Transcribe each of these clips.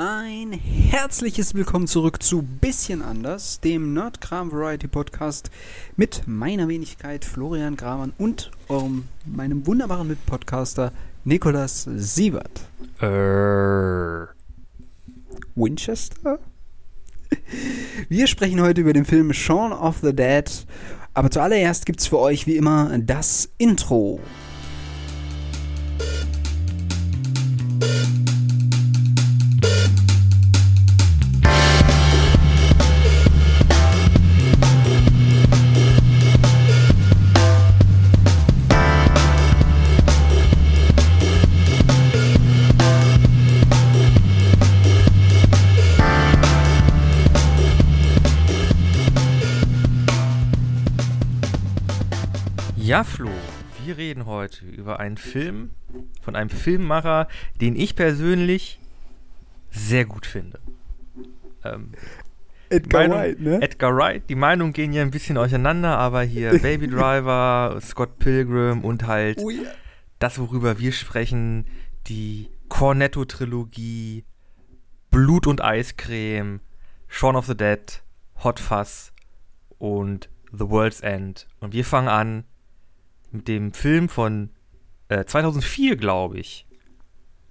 ein herzliches Willkommen zurück zu Bisschen anders, dem Nerdkram Variety Podcast mit meiner Wenigkeit Florian Gramann und eurem, meinem wunderbaren Mitpodcaster Nikolas Siebert. Äh. Winchester? Wir sprechen heute über den Film Shaun of the Dead, aber zuallererst gibt's für euch wie immer das Intro. Wir reden heute über einen Film von einem Filmemacher, den ich persönlich sehr gut finde. Ähm, Edgar Meinung- Wright, ne? Edgar Wright, die Meinungen gehen ja ein bisschen auseinander, aber hier Baby Driver, Scott Pilgrim und halt Oh ja. das, worüber wir sprechen, die Cornetto-Trilogie, Blut und Eiscreme, Shaun of the Dead, Hot Fuzz und The World's End. Und wir fangen an mit dem Film von äh, 2004, glaube ich.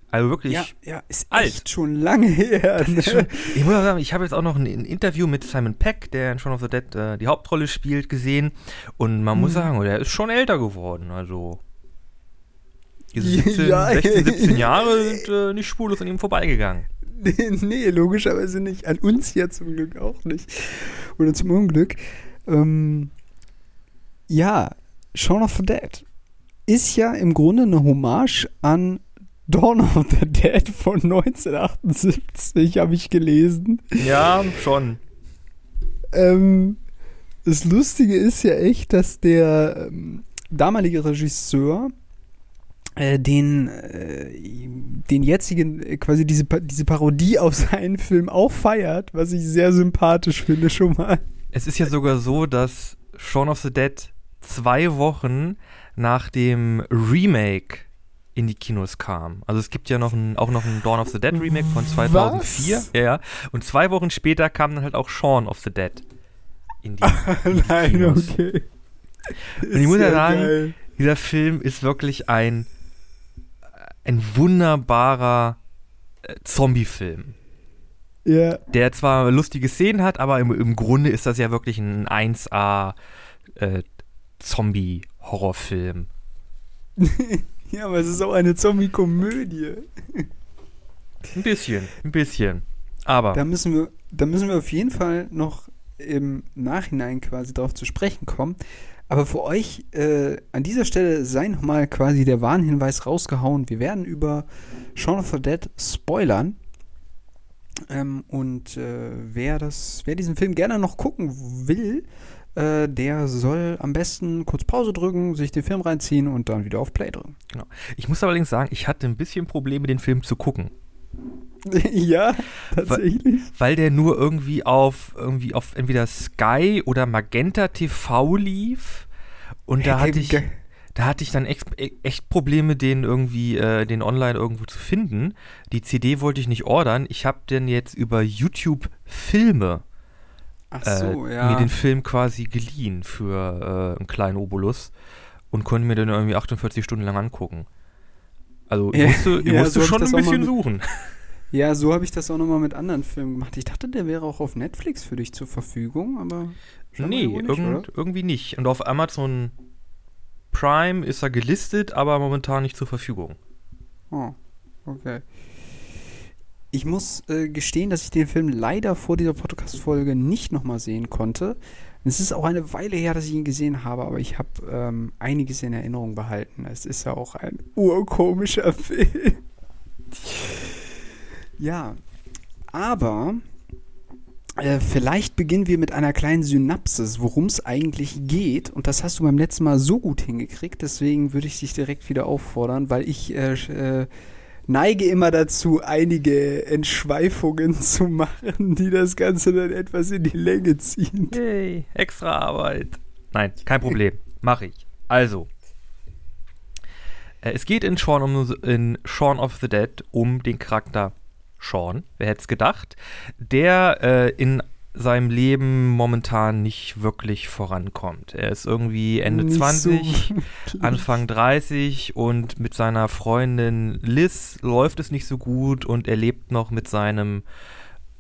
Also wirklich. Ja, ja, ist alt. echt schon lange her. Ne? schon, ich muss auch sagen, ich habe jetzt auch noch ein, ein Interview mit Simon Peck, der in Shaun of the Dead äh, die Hauptrolle spielt, gesehen. Und man muss Mhm. sagen, der ist schon älter geworden. Also. Diese Ja, 17, ja. 16, 17 Jahre sind äh, nicht spurlos an ihm vorbeigegangen. Nee, nee, logischerweise nicht. An uns ja zum Glück auch nicht. Oder zum Unglück. Ähm, ja, Shaun of the Dead ist ja im Grunde eine Hommage an Dawn of the Dead von 1978, habe ich gelesen. Ja, schon. Ähm, das Lustige ist ja echt, dass der ähm, damalige Regisseur äh, den, äh, den jetzigen, äh, quasi diese, diese Parodie auf seinen Film auch feiert, was ich sehr sympathisch finde schon mal. Es ist ja sogar so, dass Shaun of the Dead zwei Wochen nach dem Remake in die Kinos kam. Also es gibt ja noch ein, auch noch ein Dawn of the Dead Remake von 2004. Was? Ja, ja. Und zwei Wochen später kam dann halt auch Shaun of the Dead in die, in die Kinos. okay. Und ich muss ja sagen, dieser Film ist wirklich ein, ein wunderbarer äh, Zombie-Film. Ja, der zwar lustige Szenen hat, aber im, im Grunde ist das ja wirklich ein 1A äh, Zombie-Horrorfilm. ja, aber es ist auch eine Zombie-Komödie. Ein bisschen, ein bisschen. Aber Da müssen wir, da müssen wir auf jeden Fall noch im Nachhinein quasi drauf zu sprechen kommen. Aber für euch äh, an dieser Stelle sei nochmal quasi der Warnhinweis rausgehauen. Wir werden über Shaun of the Dead spoilern. Ähm, und äh, wer das, wer diesen Film gerne noch gucken will, äh, der soll am besten kurz Pause drücken, sich den Film reinziehen und dann wieder auf Play drücken. ich muss allerdings sagen, ich hatte ein bisschen Probleme, den Film zu gucken. ja, tatsächlich. Weil der nur irgendwie auf, irgendwie auf entweder Sky oder Magenta TV lief. Und da hatte ich. Da hatte ich dann echt, echt Probleme, den irgendwie, äh, den online irgendwo zu finden. Die CD wollte ich nicht ordern. Ich habe den jetzt über YouTube Filme Ach äh, so, ja. mir den Film quasi geliehen für äh, einen kleinen Obolus und konnte mir den irgendwie 48 Stunden lang angucken. Also ich musste, ich ja, musste so schon ein bisschen mit- suchen. Ja, so habe ich das auch nochmal mit anderen Filmen gemacht. Ich dachte, der wäre auch auf Netflix für dich zur Verfügung, aber. nee, nicht, irgend, irgendwie nicht. Und auf Amazon Prime ist er gelistet, aber momentan nicht zur Verfügung. Oh, okay. Ich muss äh, gestehen, dass ich den Film leider vor dieser Podcast-Folge nicht nochmal sehen konnte. Es ist auch eine Weile her, dass ich ihn gesehen habe, aber ich habe ähm, einiges in Erinnerung behalten. Es ist ja auch ein urkomischer Film. ja, aber äh, vielleicht beginnen wir mit einer kleinen Synapsis, worum es eigentlich geht. Und das hast du beim letzten Mal so gut hingekriegt, deswegen würde ich dich direkt wieder auffordern, weil ich äh, äh, neige immer dazu, einige Entschweifungen zu machen, die das Ganze dann etwas in die Länge ziehen. Yay, extra Arbeit. Nein, kein Problem. Mache ich. Also. Äh, es geht in Shaun, um, in Shaun of the Dead um den Charakter Sean, wer hätte es gedacht, der äh, in seinem Leben momentan nicht wirklich vorankommt. Er ist irgendwie Ende Nicht 20, so Anfang 30 und mit seiner Freundin Liz läuft es nicht so gut und er lebt noch mit seinem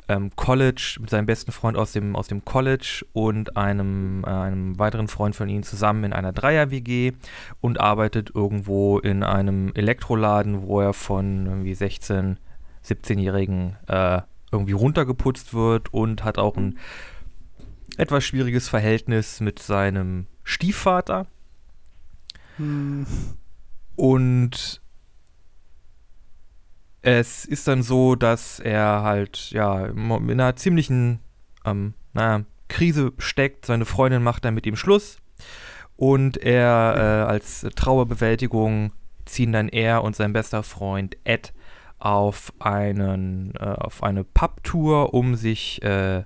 ähm, College, mit seinem besten Freund aus dem, aus dem College und einem, äh, einem weiteren Freund von ihnen zusammen in einer Dreier-WG und arbeitet irgendwo in einem Elektroladen, wo er von irgendwie 16, 17-Jährigen äh, irgendwie runtergeputzt wird und hat auch ein etwas schwieriges Verhältnis mit seinem Stiefvater. Hm. Und es ist dann so, dass er halt ja in einer ziemlichen ähm, naja, Krise steckt. Seine Freundin macht dann mit ihm Schluss. Und er äh, als Trauerbewältigung ziehen dann er und sein bester Freund Ed auf einen äh, auf eine Pubtour, um sich äh,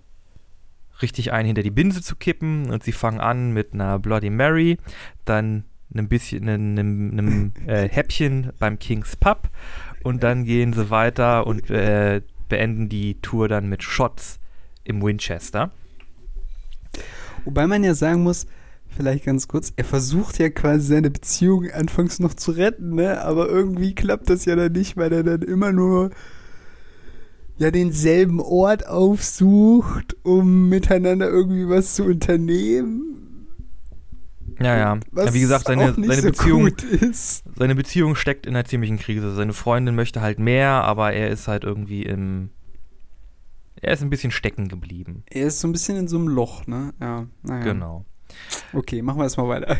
richtig ein hinter die Binse zu kippen. Und sie fangen an mit einer Bloody Mary, dann ein bisschen einem, einem, einem äh, Häppchen beim King's Pub und dann gehen sie weiter und äh, beenden die Tour dann mit Shots im Winchester. Wobei man ja sagen muss, vielleicht ganz kurz, er versucht ja quasi seine Beziehung anfangs noch zu retten, ne? Aber irgendwie klappt das ja dann nicht, weil er dann immer nur ja denselben Ort aufsucht, um miteinander irgendwie was zu unternehmen. Ja, ja. Ja wie gesagt, seine, seine, so Beziehung, seine Beziehung steckt in einer ziemlichen Krise. Seine Freundin möchte halt mehr, aber er ist halt irgendwie im. Er ist ein bisschen stecken geblieben. Er ist so ein bisschen in so einem Loch, ne? Ja, naja. Genau. Okay, machen wir das mal weiter.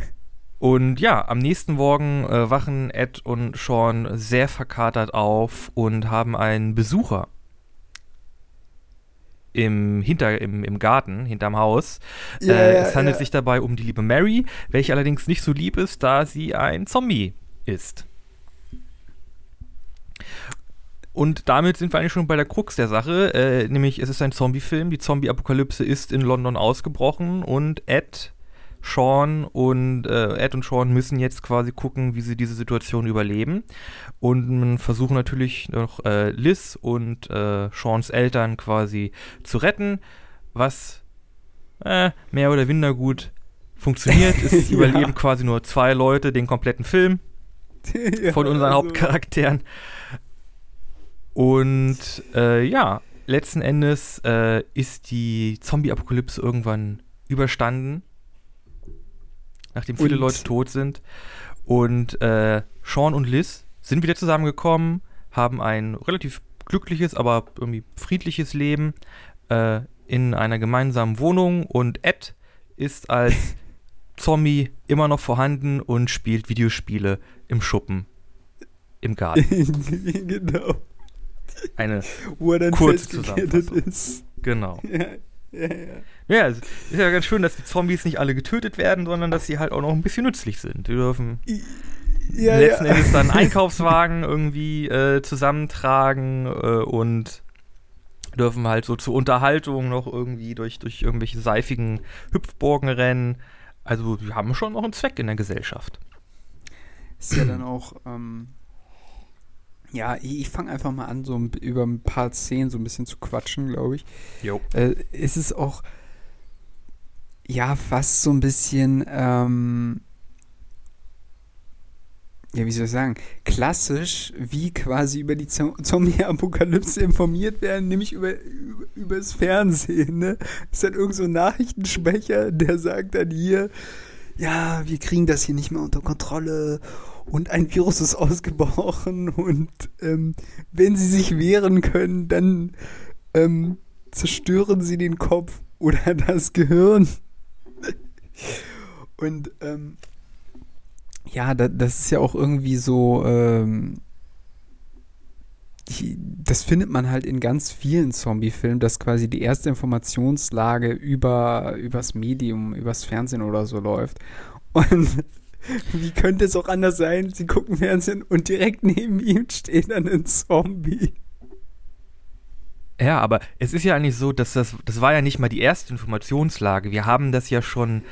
Und ja, am nächsten Morgen äh, wachen Ed und Sean sehr verkatert auf und haben einen Besucher im, hinter, im, im Garten, hinterm Haus. Ja, äh, es handelt ja. sich dabei um die liebe Mary, welche allerdings nicht so lieb ist, da sie ein Zombie ist. Und damit sind wir eigentlich schon bei der Krux der Sache, äh, nämlich es ist ein Zombie-Film, die Zombie-Apokalypse ist in London ausgebrochen und Ed, Sean und äh, Ed und Sean müssen jetzt quasi gucken, wie sie diese Situation überleben. Und man versucht natürlich noch äh, Liz und äh, Seans Eltern quasi zu retten, was äh, mehr oder minder gut funktioniert. Es Ja. überleben quasi nur zwei Leute den kompletten Film Ja, von unseren also- Hauptcharakteren. Und äh, ja, letzten Endes äh, ist die Zombie-Apokalypse irgendwann überstanden, nachdem viele Und- Leute tot sind. Und äh, Sean und Liz sind wieder zusammengekommen, haben ein relativ glückliches, aber irgendwie friedliches Leben äh, in einer gemeinsamen Wohnung. Und Ed ist als Zombie immer noch vorhanden und spielt Videospiele im Schuppen im Garten. genau. Eine, Kurze Zusammenfassung. genau. Ja, ja, ja. Ja, es ist ja ganz schön, dass die Zombies nicht alle getötet werden, sondern dass sie halt auch noch ein bisschen nützlich sind. Die dürfen Ja, letzten ja. Endes dann Einkaufswagen irgendwie äh, zusammentragen äh, und dürfen halt so zur Unterhaltung noch irgendwie durch, durch irgendwelche seifigen Hüpfburgen rennen. Also die haben schon noch einen Zweck in der Gesellschaft. Ist ja dann auch, ähm, ja, ich, ich fange einfach mal an, so ein, über ein paar Szenen so ein bisschen zu quatschen, glaube ich. Jo. Äh, es ist auch, ja, fast so ein bisschen, ähm, ja, wie soll ich sagen, klassisch, wie quasi über die Zo- Zombie-Apokalypse informiert werden, nämlich über, über übers Fernsehen, ne? Ist dann irgend so ein Nachrichtensprecher, der sagt dann hier, ja, wir kriegen das hier nicht mehr unter Kontrolle und ein Virus ist ausgebrochen und ähm, wenn sie sich wehren können, dann ähm, zerstören sie den Kopf oder das Gehirn. Und ähm, ja, da, das ist ja auch irgendwie so, ähm, die, das findet man halt in ganz vielen Zombie-Filmen, dass quasi die erste Informationslage über übers Medium, übers Fernsehen oder so läuft. Und wie könnte es auch anders sein? Sie gucken Fernsehen und direkt neben ihm steht dann ein Zombie. Ja, aber es ist ja eigentlich so, dass das, das war ja nicht mal die erste Informationslage. Wir haben das ja schon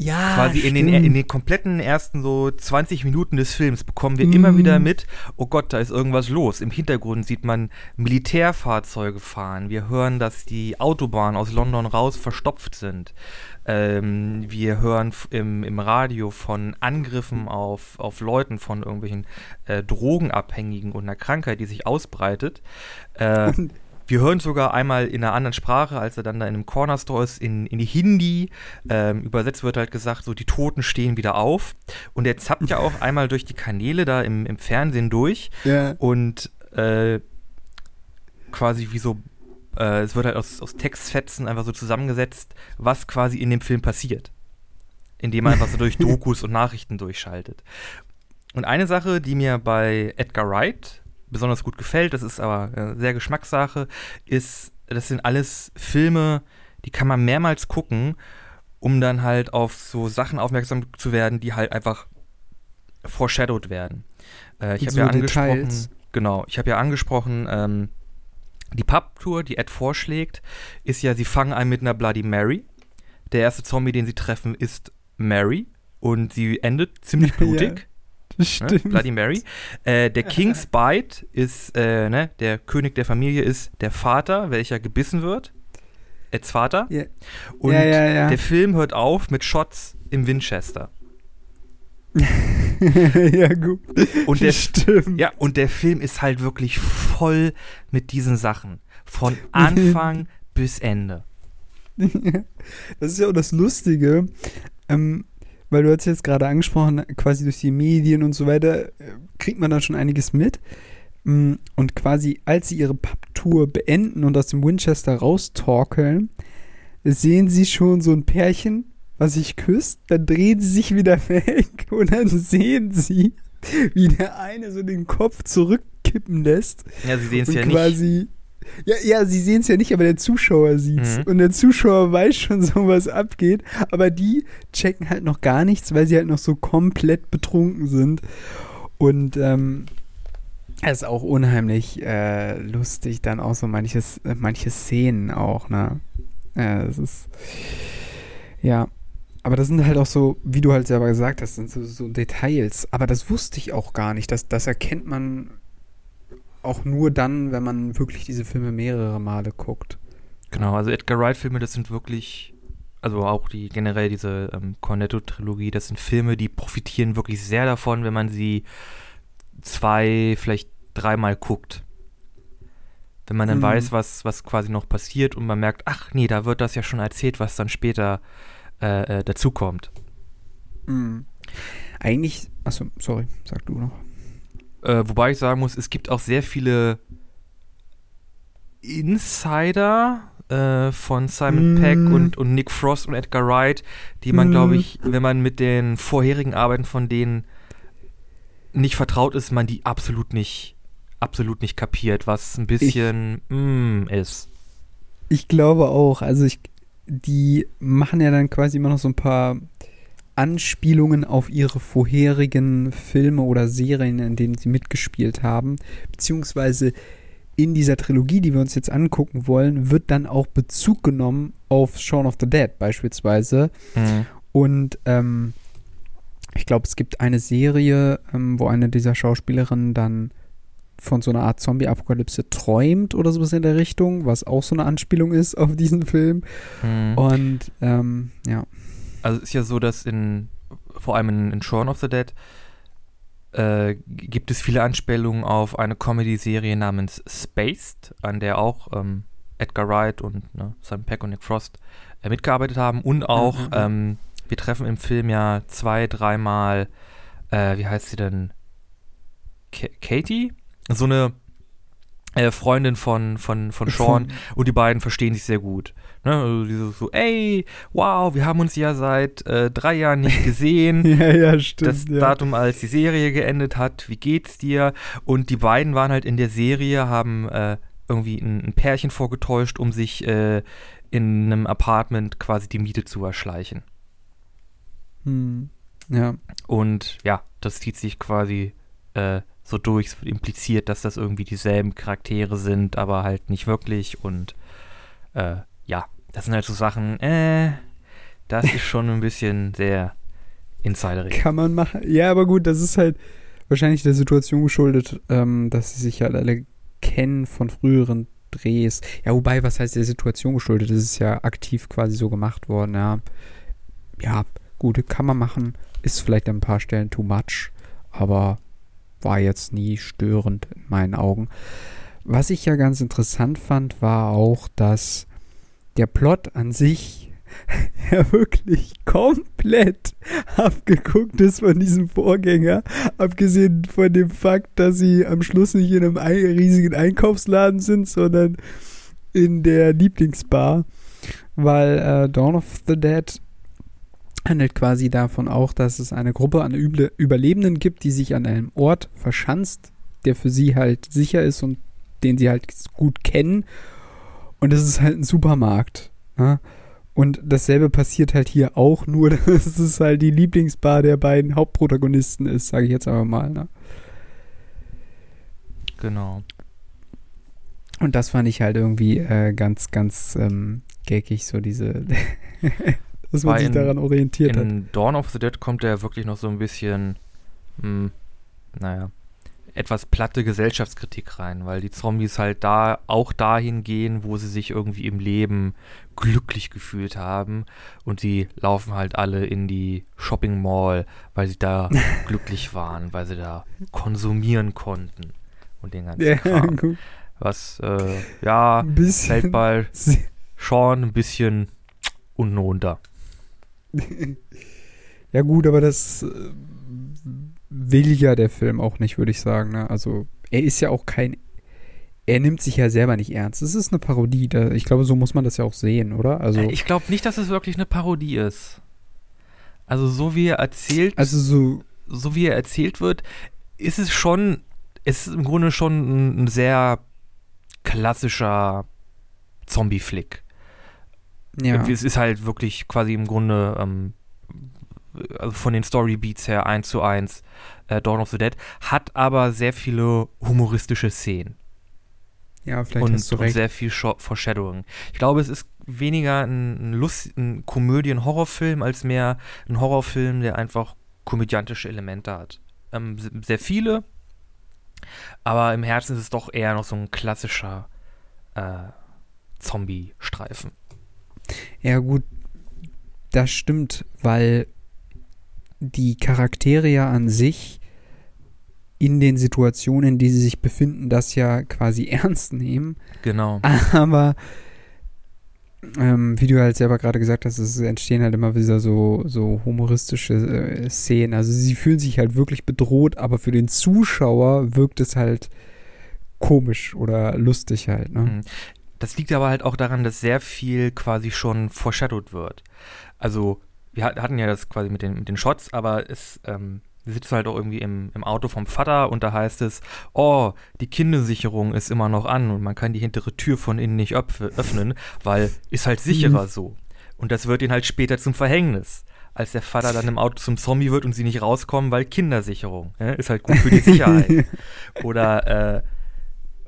Ja, quasi in den, in den kompletten ersten so 20 Minuten des Films bekommen wir Mhm. immer wieder mit, oh Gott, da ist irgendwas los. Im Hintergrund sieht man Militärfahrzeuge fahren. Wir hören, dass die Autobahnen aus London raus verstopft sind. Ähm, wir hören im, im Radio von Angriffen auf, auf Leuten, von irgendwelchen äh, Drogenabhängigen und einer Krankheit, die sich ausbreitet. Äh, wir hören sogar einmal in einer anderen Sprache, als er dann da in einem Corner Store ist, in, in die Hindi. Ähm, übersetzt wird halt gesagt, so die Toten stehen wieder auf. Und er zappt ja auch einmal durch die Kanäle da im, im Fernsehen durch Ja. und äh, quasi wie so, äh, es wird halt aus, aus Textfetzen einfach so zusammengesetzt, was quasi in dem Film passiert. Indem man einfach so durch Dokus und Nachrichten durchschaltet. Und eine Sache, die mir bei Edgar Wright besonders gut gefällt, das ist aber äh, sehr Geschmackssache, ist, das sind alles Filme, die kann man mehrmals gucken, um dann halt auf so Sachen aufmerksam zu werden, die halt einfach foreshadowed werden. Äh, ich habe so ja angesprochen, Details. genau, ich habe ja angesprochen, ähm, die Pub-Tour, die Ed vorschlägt, ist ja, sie fangen an mit einer Bloody Mary. Der erste Zombie, den sie treffen, ist Mary und sie endet ziemlich Ja. blutig. Ne? Stimmt. Bloody Mary. Äh, der King's Bite ist, äh, ne, der König der Familie ist der Vater, welcher gebissen wird. Eds Vater. Ja. Und Ja, ja, ja. der Film hört auf mit Shots im Winchester. ja, gut. Und der, Stimmt. ja, und der Film ist halt wirklich voll mit diesen Sachen. Von Anfang bis Ende. Das ist ja auch das Lustige, ähm, weil du hast jetzt gerade angesprochen, quasi durch die Medien und so weiter, äh, kriegt man dann schon einiges mit. Mm, Und quasi, als sie ihre Pub-Tour beenden und aus dem Winchester raustorkeln, sehen sie schon so ein Pärchen, was sich küsst, dann drehen sie sich wieder weg und dann sehen sie, wie der eine so den Kopf zurückkippen lässt Ja, sie sehen es ja nicht. Ja, ja, sie sehen es ja nicht, aber der Zuschauer sieht's. Mhm. Und der Zuschauer weiß schon so, was abgeht. Aber die checken halt noch gar nichts, weil sie halt noch so komplett betrunken sind. Und ähm, es ist auch unheimlich äh, lustig, dann auch so manches, äh, manche Szenen auch, ne? Ja, das ist. Ja. Aber das sind halt auch so, wie du halt selber gesagt hast, sind so, so Details. Aber das wusste ich auch gar nicht. Das, das erkennt man auch nur dann, wenn man wirklich diese Filme mehrere Male guckt. Genau, also Edgar Wright-Filme, das sind wirklich, also auch die generell diese ähm, Cornetto-Trilogie, das sind Filme, die profitieren wirklich sehr davon, wenn man sie zwei, vielleicht dreimal guckt. Wenn man dann Mhm. weiß, was, was quasi noch passiert und man merkt, ach nee, da wird das ja schon erzählt, was dann später äh, äh, dazukommt. Mhm. Eigentlich, achso, sorry, sag du noch. Äh, wobei ich sagen muss, es gibt auch sehr viele Insider äh, von Simon Mm. Peck und, und Nick Frost und Edgar Wright, die man, Mm. glaube ich, wenn man mit den vorherigen Arbeiten von denen nicht vertraut ist, man die absolut nicht, absolut nicht kapiert, was ein bisschen mm, ist. Ich glaube auch. Also ich, die machen ja dann quasi immer noch so ein paar Anspielungen auf ihre vorherigen Filme oder Serien, in denen sie mitgespielt haben. Beziehungsweise in dieser Trilogie, die wir uns jetzt angucken wollen, wird dann auch Bezug genommen auf Shaun of the Dead beispielsweise. Mhm. Und ähm, ich glaube, es gibt eine Serie, ähm, wo eine dieser Schauspielerinnen dann von so einer Art Zombie-Apokalypse träumt oder sowas in der Richtung, was auch so eine Anspielung ist auf diesen Film. Mhm. Und ähm, ja. Also es ist ja so, dass in, vor allem in, in Shaun of the Dead, äh, gibt es viele Anspielungen auf eine Comedy-Serie namens Spaced, an der auch ähm, Edgar Wright und ne, Simon Peck und Nick Frost äh, mitgearbeitet haben. Und auch, Mhm, mhm. ähm, wir treffen im Film ja zwei, dreimal, äh, wie heißt sie denn? Ka Katie? So eine äh, Freundin von, von, von Sean. Und die beiden verstehen sich sehr gut. Ne? Also so, ey, wow, wir haben uns ja seit äh, drei Jahren nicht gesehen. ja, ja, stimmt. das ja. Datum, als die Serie geendet hat, wie geht's dir? Und die beiden waren halt in der Serie, haben äh, irgendwie ein, ein Pärchen vorgetäuscht, um sich äh, in einem Apartment quasi die Miete zu erschleichen. Hm. Ja. Und ja, das zieht sich quasi äh, so durch. Es wird impliziert, dass das irgendwie dieselben Charaktere sind, aber halt nicht wirklich. Und äh, ja, das sind halt so Sachen, äh, Das ist schon ein bisschen sehr insiderig. Kann man machen. Ja, aber gut, das ist halt wahrscheinlich der Situation geschuldet, ähm, dass sie sich halt alle kennen von früheren Drehs. Ja, wobei, was heißt der Situation geschuldet? Das ist ja aktiv quasi so gemacht worden, ja. Ja, gut, kann man machen. Ist vielleicht an ein paar Stellen too much, aber war jetzt nie störend in meinen Augen. Was ich ja ganz interessant fand, war auch, dass der Plot an sich ja wirklich komplett abgeguckt ist von diesem Vorgänger. Abgesehen von dem Fakt, dass sie am Schluss nicht in einem riesigen Einkaufsladen sind, sondern in der Lieblingsbar. Weil äh, Dawn of the Dead handelt quasi davon auch, dass es eine Gruppe an Überlebenden gibt, die sich an einem Ort verschanzt, der für sie halt sicher ist und den sie halt gut kennen. Und das ist halt ein Supermarkt. Ne? Und dasselbe passiert halt hier auch, nur dass es halt die Lieblingsbar der beiden Hauptprotagonisten ist, sage ich jetzt aber mal. Ne? Genau. Und das fand ich halt irgendwie äh, ganz, ganz ähm, geckig, so diese, dass man sich in, daran orientiert in hat. In Dawn of the Dead kommt er wirklich noch so ein bisschen, mh, hm, naja, etwas platte Gesellschaftskritik rein, weil die Zombies halt da auch dahin gehen, wo sie sich irgendwie im Leben glücklich gefühlt haben und sie laufen halt alle in die Shopping Mall, weil sie da glücklich waren, weil sie da konsumieren konnten und den ganzen ja, Kram. Gut. Was äh, ja fällt bei Sean ein bisschen unten runter. ja gut, aber das äh, will ja der Film auch nicht, würde ich sagen. Ne? Also er ist ja auch kein, er nimmt sich ja selber nicht ernst. Es ist eine Parodie. Da, ich glaube, so muss man das ja auch sehen, oder? Also ich glaube nicht, dass es wirklich eine Parodie ist. Also so wie er erzählt, also so, so wie er erzählt wird, ist es schon, ist im Grunde schon ein, ein sehr klassischer Zombie-Flick. Ja. Es ist halt wirklich quasi im Grunde ähm, also von den Storybeats her eins zu eins äh, Dawn of the Dead, hat aber sehr viele humoristische Szenen. Ja, vielleicht und, hast du recht. und sehr viel Foreshadowing. Ich glaube, es ist weniger ein, ein, Lust, ein Komödien-Horrorfilm als mehr ein Horrorfilm, der einfach komödiantische Elemente hat. Ähm, sehr viele, aber im Herzen ist es doch eher noch so ein klassischer äh, Zombie-Streifen. Ja, gut, das stimmt, weil die Charaktere ja an sich in den Situationen, in die sie sich befinden, das ja quasi ernst nehmen. Genau. Aber ähm, wie du halt selber gerade gesagt hast, es entstehen halt immer wieder so, so humoristische äh, Szenen. Also sie fühlen sich halt wirklich bedroht, aber für den Zuschauer wirkt es halt komisch oder lustig halt. Ne? Das liegt aber halt auch daran, dass sehr viel quasi schon foreshadowed wird. Also wir hatten ja das quasi mit den, mit den Shots, aber es ähm, sitzt halt auch irgendwie im, im Auto vom Vater und da heißt es, oh, die Kindersicherung ist immer noch an und man kann die hintere Tür von innen nicht öffnen, weil ist halt sicherer mhm. so. Und das wird ihnen halt später zum Verhängnis, als der Vater dann im Auto zum Zombie wird und sie nicht rauskommen, weil Kindersicherung ja, ist halt gut für die Sicherheit. Oder äh,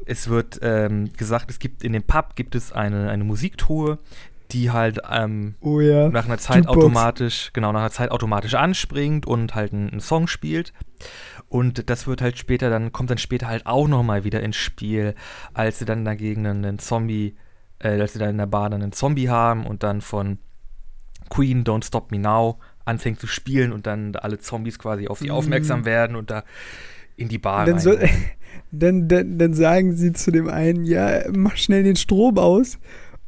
es wird ähm, gesagt, es gibt in dem Pub gibt es eine, eine Musiktruhe, die halt ähm, oh ja. nach einer Zeit Jukebox. automatisch, genau, nach einer Zeit automatisch anspringt und halt einen, einen, Song spielt. Und das wird halt später dann, kommt dann später halt auch nochmal wieder ins Spiel, als sie dann dagegen einen Zombie, äh, als sie dann in der Bar dann einen Zombie haben und dann von Queen Don't Stop Me Now anfängt zu spielen und dann alle Zombies quasi auf sie mm. aufmerksam werden und da in die Bar dann, so, dann, dann, dann sagen sie zu dem einen, ja, mach schnell den Strom aus.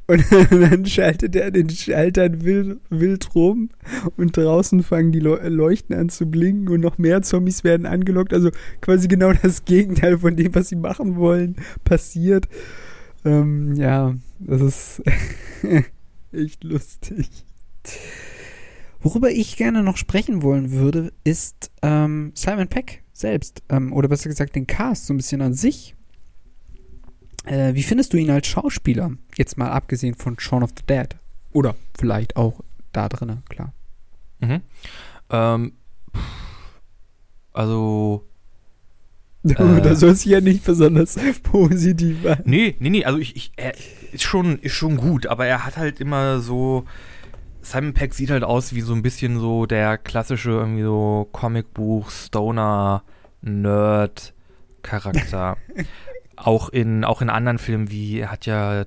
Und dann schaltet er den Schalter wild, wild rum und draußen fangen die Leuchten an zu blinken und noch mehr Zombies werden angelockt. Also quasi genau das Gegenteil von dem, was sie machen wollen, passiert. Ähm, ja, das ist echt lustig. Worüber ich gerne noch sprechen wollen würde, ist ähm, Simon Peck selbst. Ähm, oder besser gesagt den Cast so ein bisschen an sich. Äh, wie findest du ihn als Schauspieler? Jetzt mal abgesehen von Shaun of the Dead. Oder vielleicht auch da drinnen, klar. Mhm. Ähm, also. Äh, da soll es ja nicht besonders positiv sein. Nee, nee, nee, also ich, ich, er ist schon, ist schon gut, aber er hat halt immer so Simon Peck sieht halt aus wie so ein bisschen so der klassische irgendwie so Comicbuch Stoner Nerd Charakter. auch in auch in anderen Filmen wie er hat ja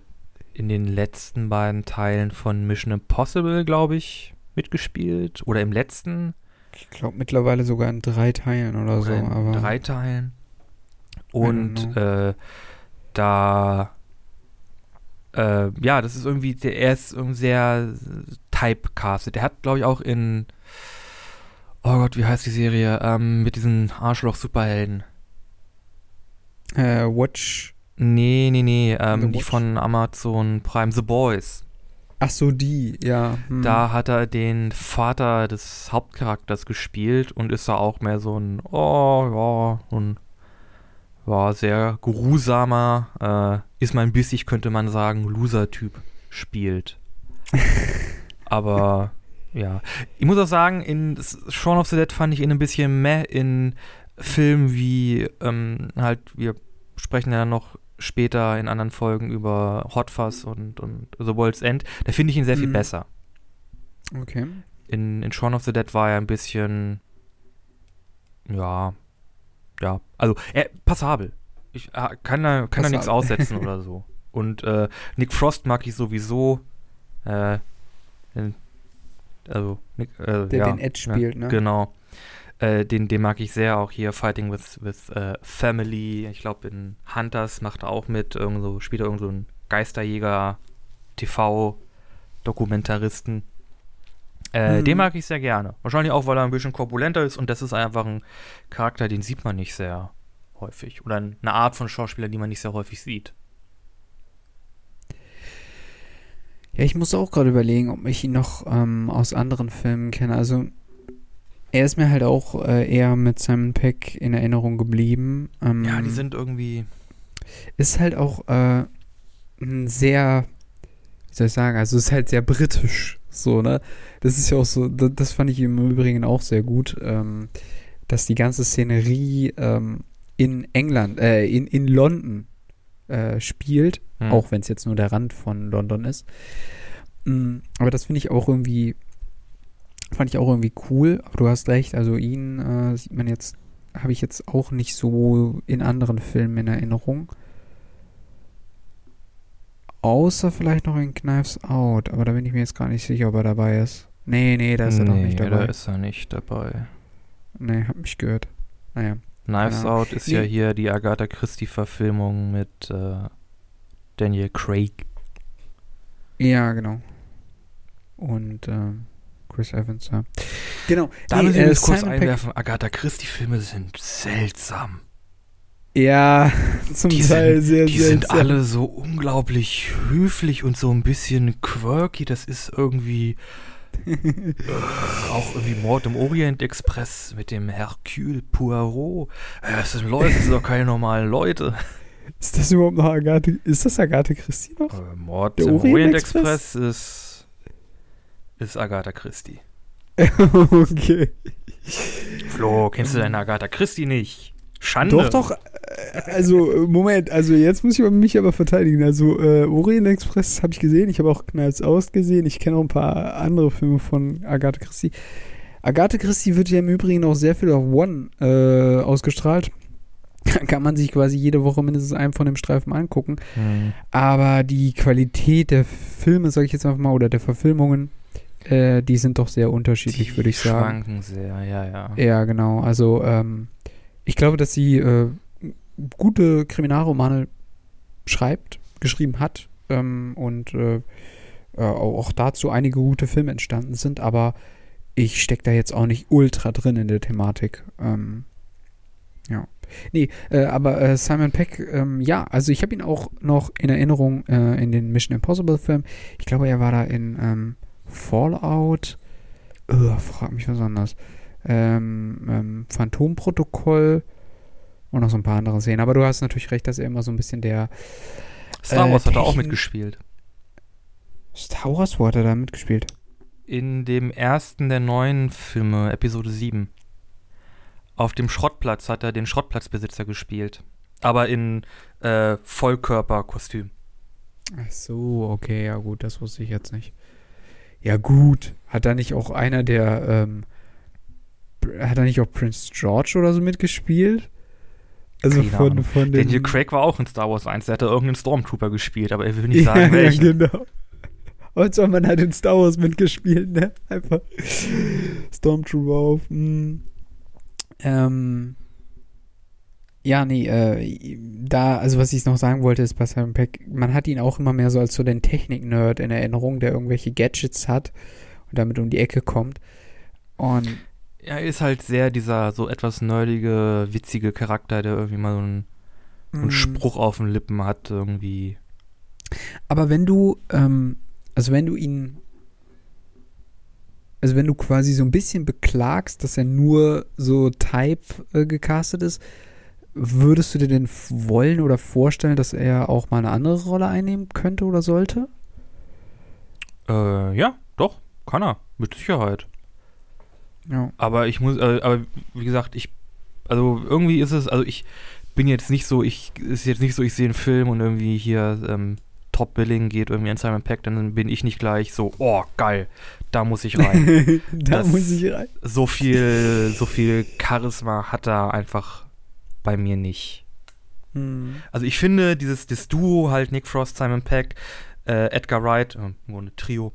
in den letzten beiden Teilen von Mission Impossible, glaube ich, mitgespielt oder im letzten. Ich glaube mittlerweile sogar in drei Teilen oder, oder so. in aber drei Teilen. Und äh, da äh, ja, das ist irgendwie, der, er ist irgendwie sehr typecasted. Der hat, glaube ich, auch in, oh Gott, wie heißt die Serie, ähm, mit diesen Arschloch-Superhelden. äh, Watch. Nee, nee, nee, ähm, die von Amazon Prime, The Boys. Ach so, die, ja. hm. Da hat er den Vater des Hauptcharakters gespielt und ist da auch mehr so ein, oh, ja, und war sehr geruhsamer, äh, ist mal ein bissig, könnte man sagen, Loser-Typ spielt. Aber ja, ich muss auch sagen, in Shaun of the Dead fand ich ihn ein bisschen meh in Filmen wie ähm, halt, wir sprechen ja noch später in anderen Folgen über Hot Fuzz und, und The World's End. Da finde ich ihn sehr viel Mhm. besser. Okay. In, in Shaun of the Dead war er ein bisschen, ja, ja, also er, passabel. Ich äh, kann da, kann da nichts aussetzen oder so. Und äh, Nick Frost mag ich sowieso. Äh, den- also, äh, Der ja, den Ed spielt, ne? Genau. Äh, den, den mag ich sehr auch hier Fighting with, with äh, Family. Ich glaube, in Hunters macht er auch mit. Irgend so, spielt er irgend so einen Geisterjäger, TV-Dokumentaristen. Äh, Mhm. Den mag ich sehr gerne. Wahrscheinlich auch, weil er ein bisschen korpulenter ist und das ist einfach ein Charakter, den sieht man nicht sehr häufig. Oder eine Art von Schauspieler, die man nicht sehr häufig sieht. Ja, ich muss auch gerade überlegen, ob ich ihn noch ähm, aus anderen Filmen kenne. Also, er ist mir halt auch äh, eher mit Simon Peck in Erinnerung geblieben. Ähm, Ja, die sind irgendwie. Ist halt auch äh, ein sehr, wie soll ich sagen, also ist halt sehr britisch, so, ne? Das ist ja auch so, das, das fand ich im Übrigen auch sehr gut, ähm, dass die ganze Szenerie ähm, in England, äh, in, in London äh, spielt, hm. auch wenn es jetzt nur der Rand von London ist. Mm, aber das finde ich auch irgendwie, fand ich auch irgendwie cool. Aber du hast recht, also ihn äh, sieht man jetzt, habe ich jetzt auch nicht so in anderen Filmen in Erinnerung. Außer vielleicht noch in Knives Out, aber da bin ich mir jetzt gar nicht sicher, ob er dabei ist. Nee, nee, da ist er noch nicht da dabei. ist er nicht dabei. Nee, hab mich gehört. Naja. Knives Genau. Out ist ja Nee. hier die Agatha Christie-Verfilmung mit äh, Daniel Craig. Ja, genau. Und ähm, Chris Evans, ja. Genau. Da Nee, müssen wir äh, kurz Simon Peck- einwerfen, Agatha Christie-Filme sind seltsam. Ja, zum Die Teil sind, sehr, die sehr sind alle so unglaublich höflich und so ein bisschen quirky. Das ist irgendwie äh, auch irgendwie Mord im Orient Express mit dem Hercule Poirot. Äh, Das sind Leute, das sind doch keine normalen Leute. Ist das überhaupt noch Agathe? Ist das Agathe Christie noch? Äh, Mord Der im Orient Orient Express? Express ist, ist Agatha Christie. okay. Flo, kennst du deine Agatha Christie nicht? Schande. Doch, doch. äh, Also, äh, Moment. Also, jetzt muss ich mich aber verteidigen. Also, äh, Orient Express habe ich gesehen. Ich habe auch Knalls Aus gesehen. Ich kenne auch ein paar andere Filme von Agathe Christie. Agathe Christie wird ja im Übrigen auch sehr viel auf One äh, ausgestrahlt. Kann man sich quasi jede Woche mindestens einen von dem Streifen angucken. Hm. Aber die Qualität der Filme, sage ich jetzt einfach mal, oder der Verfilmungen, äh, die sind doch sehr unterschiedlich, Die würde ich sagen. schwanken sehr, ja, ja. Ja, genau. Also, ähm, ich glaube, dass sie äh, gute Kriminalromane schreibt, geschrieben hat ähm, und äh, äh, auch dazu einige gute Filme entstanden sind, aber ich stecke da jetzt auch nicht ultra drin in der Thematik. Ähm, ja. Nee, äh, aber äh, Simon Peck, ähm, ja, also ich habe ihn auch noch in Erinnerung äh, in den Mission Impossible Film. Ich glaube, er war da in ähm, Fallout. Uh, frag mich was anderes. Ähm, ähm, Phantomprotokoll und noch so ein paar andere Szenen. Aber du hast natürlich recht, dass er immer so ein bisschen der Star Äh, Wars hat er auch mitgespielt. Star Wars, wo hat er da mitgespielt? In dem ersten der neuen Filme, Episode 7. Auf dem Schrottplatz hat er den Schrottplatzbesitzer gespielt. Aber in äh, Vollkörperkostüm. Ach so, okay, ja gut, das wusste ich jetzt nicht. Ja, gut. Hat da nicht auch einer der, ähm, hat da nicht auch Prince George oder so mitgespielt? Also Keine von, von den. Daniel Craig war auch in Star Wars 1, der hatte irgendeinen Stormtrooper gespielt, aber er will nicht sagen, ja, welchen. Ja, genau. Und so, man hat in Star Wars mitgespielt, ne? Einfach Stormtrooper auf. Hm. Ähm, ja, nee, äh, da, also was ich noch sagen wollte, ist bei Simon Peck, man hat ihn auch immer mehr so als so den Technik-Nerd in Erinnerung, der irgendwelche Gadgets hat und damit um die Ecke kommt. Und er ist halt sehr dieser so etwas nerdige, witzige Charakter, der irgendwie mal so einen, mm. einen Spruch auf den Lippen hat, irgendwie. Aber wenn du, ähm, also wenn du ihn, also wenn du quasi so ein bisschen beklagst, dass er nur so Type äh, gecastet ist, würdest du dir denn wollen oder vorstellen, dass er auch mal eine andere Rolle einnehmen könnte oder sollte? Äh, ja, doch, kann er, mit Sicherheit. Ja. Aber ich muss, äh, aber wie gesagt, ich, also irgendwie ist es, also ich bin jetzt nicht so, ich, ist jetzt nicht so, ich sehe einen Film und irgendwie hier ähm, Top Billing geht irgendwie an Simon Peck, dann bin ich nicht gleich so, oh geil, da muss ich rein. da das, muss ich rein. So viel, so viel Charisma hat er einfach bei mir nicht. Hm. Also ich finde dieses das Duo halt Nick Frost, Simon Peck, äh, Edgar Wright, äh, nur ein Trio,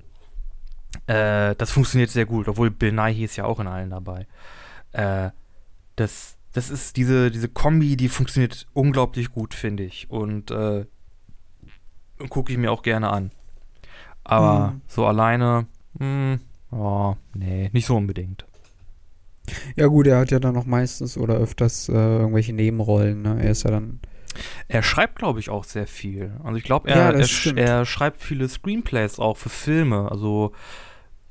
äh, das funktioniert sehr gut, obwohl Bill Nighy ist ja auch in allen dabei. Äh, das, das ist diese, diese Kombi, die funktioniert unglaublich gut, finde ich. Und äh, gucke ich mir auch gerne an. Aber mhm. so alleine, mh, hm, oh, nee, nicht so unbedingt. Ja, gut, er hat ja dann noch meistens oder öfters äh, irgendwelche Nebenrollen. Ne? Er ist ja dann. Er schreibt, glaube ich, auch sehr viel. Also ich glaube, er, ja, er, er, schreibt viele Screenplays auch für Filme. Also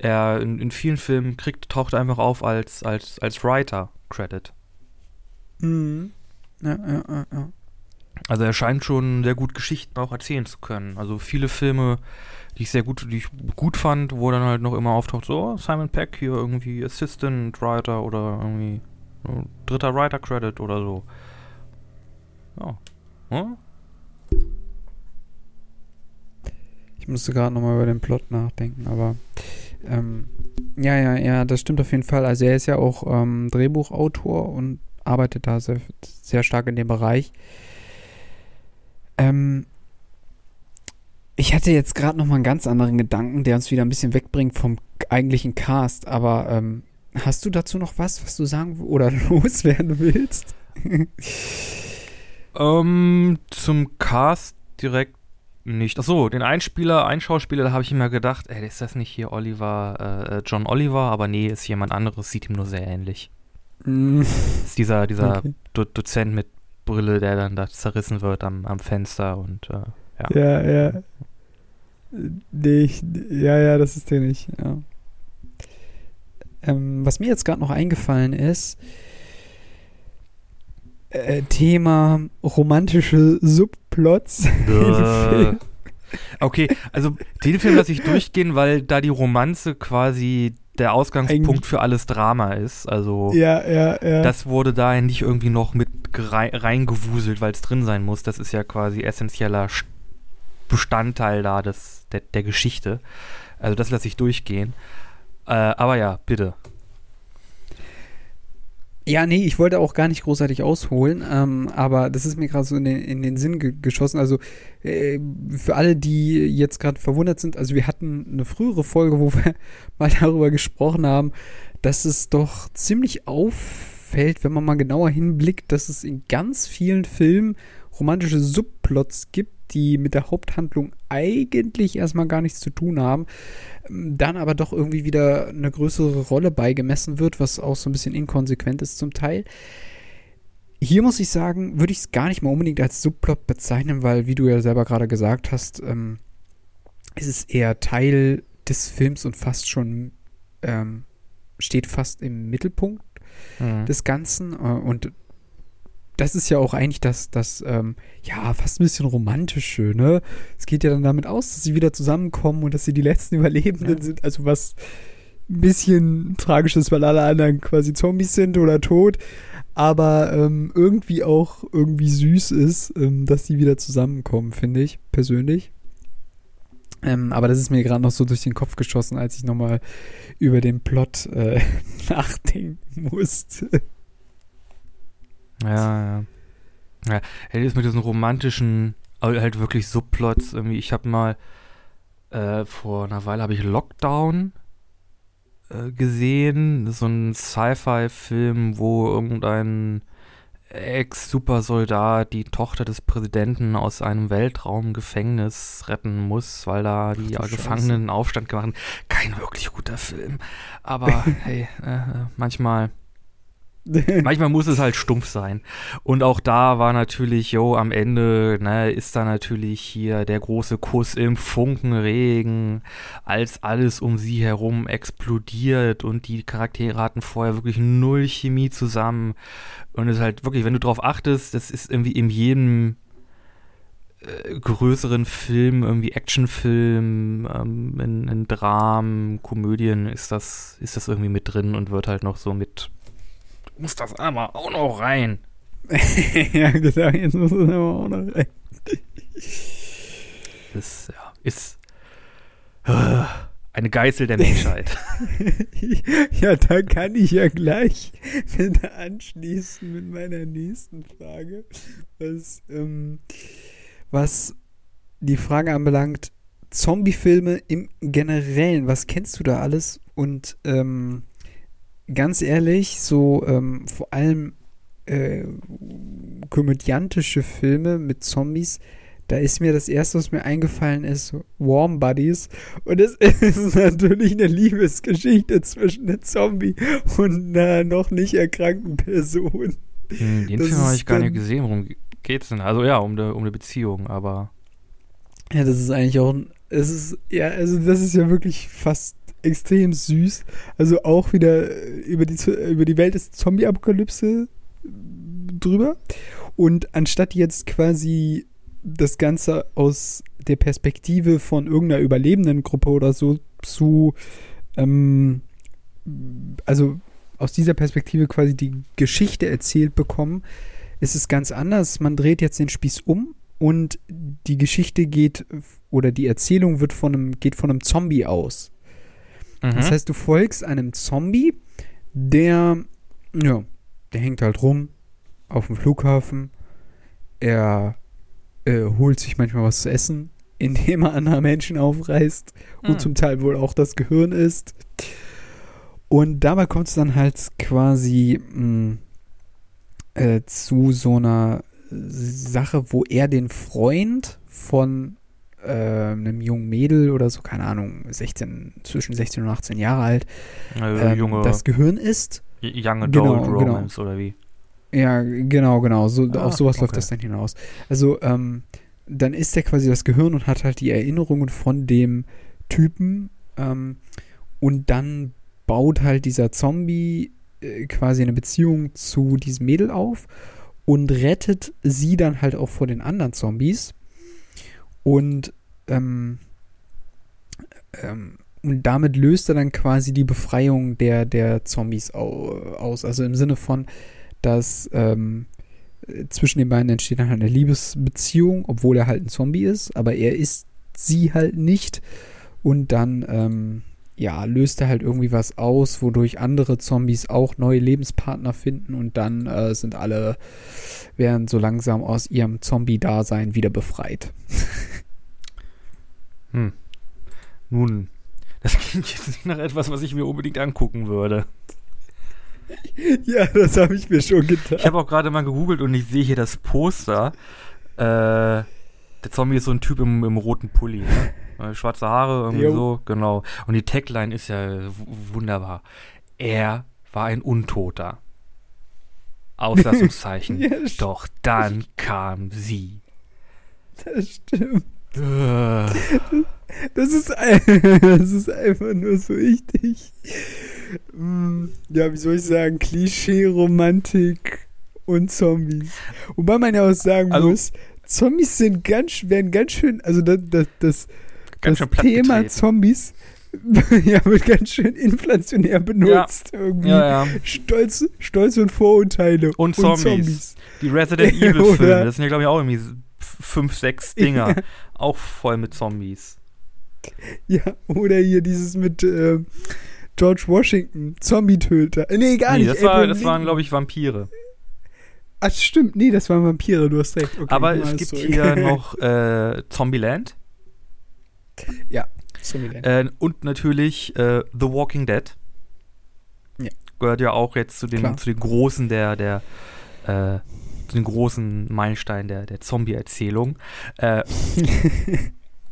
er in, in vielen Filmen kriegt, taucht einfach auf als, als, als Writer-Credit. Mhm. Ja, ja, ja, ja. Also er scheint schon sehr gut Geschichten auch erzählen zu können. Also viele Filme, die ich sehr gut, die ich gut fand, wo dann halt noch immer auftaucht, so oh, Simon Peck hier irgendwie Assistant Writer oder irgendwie so, dritter Writer Credit oder so. Ja. Hm? Ich musste gerade nochmal über den Plot nachdenken, aber ähm, ja, ja, ja, das stimmt auf jeden Fall. Also er ist ja auch ähm, Drehbuchautor und arbeitet da sehr, sehr stark in dem Bereich. Ähm, ich hatte jetzt gerade noch mal einen ganz anderen Gedanken, der uns wieder ein bisschen wegbringt vom eigentlichen Cast. Aber ähm, hast du dazu noch was, was du sagen oder loswerden willst? ähm, zum Cast direkt nicht. Achso, den Einspieler, ein Schauspieler, da habe ich immer gedacht, ey, ist das nicht hier Oliver, äh, äh, John Oliver? Aber nee, ist jemand anderes, sieht ihm nur sehr ähnlich. Mm. Ist dieser, dieser okay. Do Dozent mit Brille, der dann da zerrissen wird am, am Fenster und äh, ja. Ja, ja. Nee, ich, ja, ja, das ist der nicht, ja. Ähm, was mir jetzt gerade noch eingefallen ist, äh, Thema romantische Subplots. Äh. okay, also den Film lasse ich durchgehen, weil da die Romanze quasi der Ausgangspunkt für alles Drama ist. Also ja, ja, ja. das wurde da nicht irgendwie noch mit reingewuselt, weil es drin sein muss. Das ist ja quasi essentieller Bestandteil da des, der, der Geschichte. Also das lasse ich durchgehen. Äh, aber ja, bitte. Ja, nee, ich wollte auch gar nicht großartig ausholen, ähm, aber das ist mir gerade so in den, in den Sinn ge geschossen. Also äh, für alle, die jetzt gerade verwundert sind, also wir hatten eine frühere Folge, wo wir mal darüber gesprochen haben, dass es doch ziemlich auffällt, wenn man mal genauer hinblickt, dass es in ganz vielen Filmen romantische Subplots gibt, die mit der Haupthandlung eigentlich erstmal gar nichts zu tun haben, dann aber doch irgendwie wieder eine größere Rolle beigemessen wird, was auch so ein bisschen inkonsequent ist zum Teil. Hier muss ich sagen, würde ich es gar nicht mal unbedingt als Subplot bezeichnen, weil, wie du ja selber gerade gesagt hast, ähm, ist es eher Teil des Films und fast schon ähm, steht fast im Mittelpunkt mhm. des Ganzen. Äh, und das ist ja auch eigentlich das, das ähm, ja, fast ein bisschen romantische, ne? Es geht ja dann damit aus, dass sie wieder zusammenkommen und dass sie die letzten Überlebenden ja. sind. Also was ein bisschen tragisch ist, weil alle anderen quasi Zombies sind oder tot. Aber ähm, irgendwie auch irgendwie süß ist, ähm, dass sie wieder zusammenkommen, finde ich, persönlich. Ähm, aber das ist mir gerade noch so durch den Kopf geschossen, als ich nochmal über den Plot äh, nachdenken musste. Ja, ja. Ja, hey, das mit diesen romantischen, halt wirklich Subplots irgendwie. Ich habe mal äh, vor einer Weile habe ich Lockdown äh, gesehen, so ein Sci-Fi-Film, wo irgendein Ex-Supersoldat die Tochter des Präsidenten aus einem Weltraumgefängnis retten muss, weil da die Ach, Gefangenen einen Aufstand gemacht haben. Kein wirklich guter Film. Aber hey, äh, manchmal Manchmal muss es halt stumpf sein. Und auch da war natürlich, jo, am Ende, ne, ist da natürlich hier der große Kuss im Funkenregen, als alles um sie herum explodiert und die Charaktere hatten vorher wirklich null Chemie zusammen. Und es ist halt wirklich, wenn du drauf achtest, das ist irgendwie in jedem äh, größeren Film, irgendwie Actionfilm, ähm, in, in Dramen, Komödien ist das, ist das irgendwie mit drin und wird halt noch so mit muss das aber auch noch rein. ja, gesagt, jetzt muss das aber auch noch rein. Das ja, ist äh, eine Geißel der Menschheit. ja, da kann ich ja gleich wieder anschließen mit meiner nächsten Frage. Was, ähm, was die Frage anbelangt, Zombie-Filme im Generellen, was kennst du da alles? Und ähm, ganz ehrlich, so ähm, vor allem äh, komödiantische Filme mit Zombies, da ist mir das erste, was mir eingefallen ist, Warm Buddies. Und es ist natürlich eine Liebesgeschichte zwischen einem Zombie und einer noch nicht erkrankten Person. Hm, den das Film habe ich gar nicht gesehen. Worum geht's denn? Also ja, um eine um Beziehung, aber. Ja, das ist eigentlich auch ein. Es ist, ja, also das ist ja wirklich fast extrem süß. Also auch wieder über die, über die Welt des Zombie-Apokalypse drüber. Und anstatt jetzt quasi das Ganze aus der Perspektive von irgendeiner überlebenden Gruppe oder so zu, ähm, also aus dieser Perspektive quasi die Geschichte erzählt bekommen, ist es ganz anders. Man dreht jetzt den Spieß um und die Geschichte geht oder die Erzählung wird von einem, geht von einem Zombie aus. Mhm. Das heißt, du folgst einem Zombie, der, ja, der hängt halt rum auf dem Flughafen. Er äh, holt sich manchmal was zu essen, indem er andere Menschen aufreißt mhm. und zum Teil wohl auch das Gehirn ist. Und dabei kommt es dann halt quasi mh, mm, äh, zu so einer Sache, wo er den Freund von äh, einem jungen Mädel oder so, keine Ahnung, 16, zwischen 16 und 18 Jahre alt, also ähm, das Gehirn ist. Young Adult genau, genau. Romance genau. oder wie? Ja, genau, genau. So, ah, auf sowas okay. läuft das dann hinaus. Also, ähm, dann ist er quasi das Gehirn und hat halt die Erinnerungen von dem Typen. Ähm, und dann baut halt dieser Zombie äh, quasi eine Beziehung zu diesem Mädel auf und rettet sie dann halt auch vor den anderen Zombies. Und, ähm, ähm, und damit löst er dann quasi die Befreiung der, der Zombies aus. Also im Sinne von, dass ähm, zwischen den beiden entsteht dann halt eine Liebesbeziehung, obwohl er halt ein Zombie ist, aber er ist sie halt nicht. Und dann, ähm, ja, löst er halt irgendwie was aus, wodurch andere Zombies auch neue Lebenspartner finden und dann äh, sind alle, werden so langsam aus ihrem Zombie-Dasein wieder befreit. hm. Nun, das klingt jetzt nach etwas, was ich mir unbedingt angucken würde. Ja, das habe ich mir schon gedacht. Ich habe auch gerade mal gegoogelt und ich sehe hier das Poster. Äh, der Zombie ist so ein Typ im, im roten Pulli. Ne? Äh, schwarze Haare, irgendwie jo. so, genau. Und die Tagline ist ja wunderbar. Er war ein Untoter. Auslassungszeichen. ja, Doch dann kam sie. Das stimmt. Äh. Das ist, das ist einfach nur so wichtig. Mm, ja, wie soll ich sagen? Klischee, Romantik und Zombies. Wobei man ja auch sagen also, muss, Zombies sind ganz, werden ganz schön, also das, das, das Ganz das Thema getreten. Zombies ja, wird ganz schön inflationär benutzt. Ja. Irgendwie. Ja, ja. Stolz, Stolz und Vorurteile. Und Zombies. Und Zombies. Die Resident Evil-Filme, das sind ja, glaube ich, auch irgendwie fünf, sechs Dinger. auch voll mit Zombies. Ja, oder hier dieses mit äh, George Washington, Zombie-Töter. Äh, Nee, gar Nee, nicht. das, war, das waren, glaube ich, Vampire. Ach, stimmt. Nee, das waren Vampire, du hast recht. Okay, Aber es gibt zurück. hier noch äh, Zombieland Zombieland. äh, und natürlich äh, The Walking Dead. Ja. Gehört ja auch jetzt zu den, Klar. zu den großen der, der äh, zu den großen Meilensteinen der, der Zombie-Erzählung. Äh,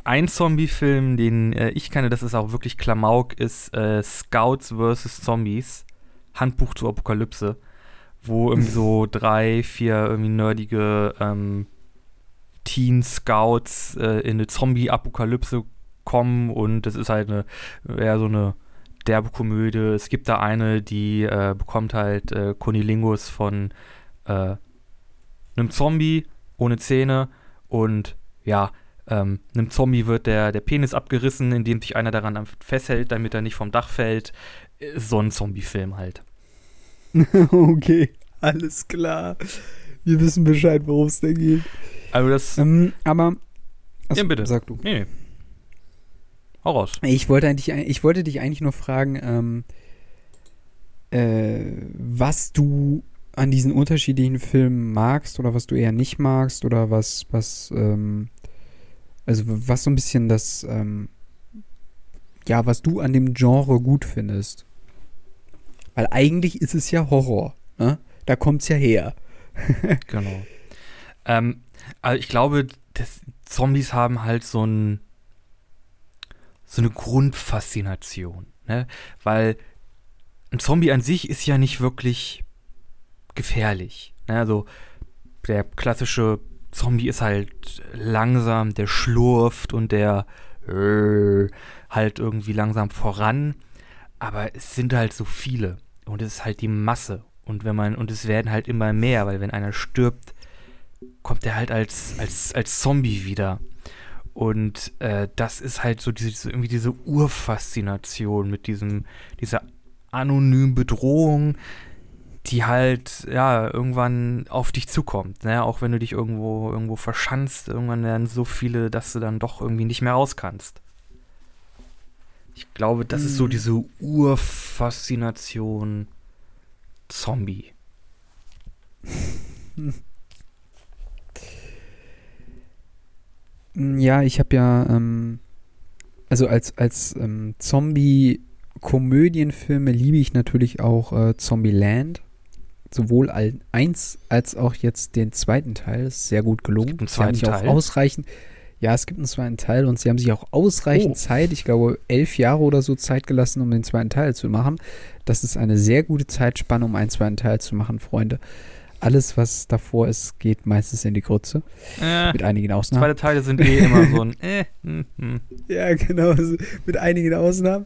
ein Zombie-Film, den äh, ich kenne, das ist auch wirklich Klamauk, ist äh, Scouts vs. Zombies. Handbuch zur Apokalypse. Wo irgendwie so drei, vier irgendwie nerdige ähm, Teen-Scouts äh, in eine Zombie-Apokalypse kommen und das ist halt eine, eher so eine derbe Komödie. Es gibt da eine, die äh, bekommt halt äh, Kunilingus von äh, einem Zombie ohne Zähne und ja, ähm, einem Zombie wird der, der Penis abgerissen, indem sich einer daran festhält, damit er nicht vom Dach fällt. So ein Zombie-Film halt. okay, alles klar. Wir wissen Bescheid, worum es da geht. Also das. Ähm, aber. Ja, bitte. Sag du. nee, nee. Hau raus. Ich wollte, eigentlich, ich wollte dich eigentlich nur fragen, ähm, äh, was du an diesen unterschiedlichen Filmen magst oder was du eher nicht magst oder was, was, ähm, also was so ein bisschen das, ähm, ja, was du an dem Genre gut findest. Weil eigentlich ist es ja Horror, ne? Da kommt's ja her. Genau. Ähm, also ich glaube, das, Zombies haben halt so ein so eine Grundfaszination, ne? Weil ein Zombie an sich ist ja nicht wirklich gefährlich. Ne? Also der klassische Zombie ist halt langsam, der schlurft und der äh, halt irgendwie langsam voran. Aber es sind halt so viele und es ist halt die Masse. Und wenn man, und es werden halt immer mehr, weil wenn einer stirbt, kommt er halt als, als, als Zombie wieder. Und äh, das ist halt so diese, diese, irgendwie diese Urfaszination mit diesem, dieser anonymen Bedrohung, die halt, ja, irgendwann auf dich zukommt. Ne? Auch wenn du dich irgendwo, irgendwo verschanzt, irgendwann werden so viele, dass du dann doch irgendwie nicht mehr raus kannst. Ich glaube, das ist so Mhm. diese Urfaszination Zombie. Ja, ich habe ja, ähm, also als, als ähm, Zombie-Komödienfilme liebe ich natürlich auch äh, Zombieland. Sowohl al eins als auch jetzt den zweiten Teil. Ist sehr gut gelungen. einen sie haben sich zweiten auch Teil? ausreichend. Ja, es gibt einen zweiten Teil und sie haben sich auch ausreichend Oh. Zeit, ich glaube elf Jahre oder so Zeit gelassen, um den zweiten Teil zu machen. Das ist eine sehr gute Zeitspanne, um einen zweiten Teil zu machen, Freunde. Alles, was davor ist, geht meistens in die Grütze. Äh, Mit einigen Ausnahmen. zweite Teile sind eh immer so ein äh, hm, hm. Ja, genau, mit einigen Ausnahmen.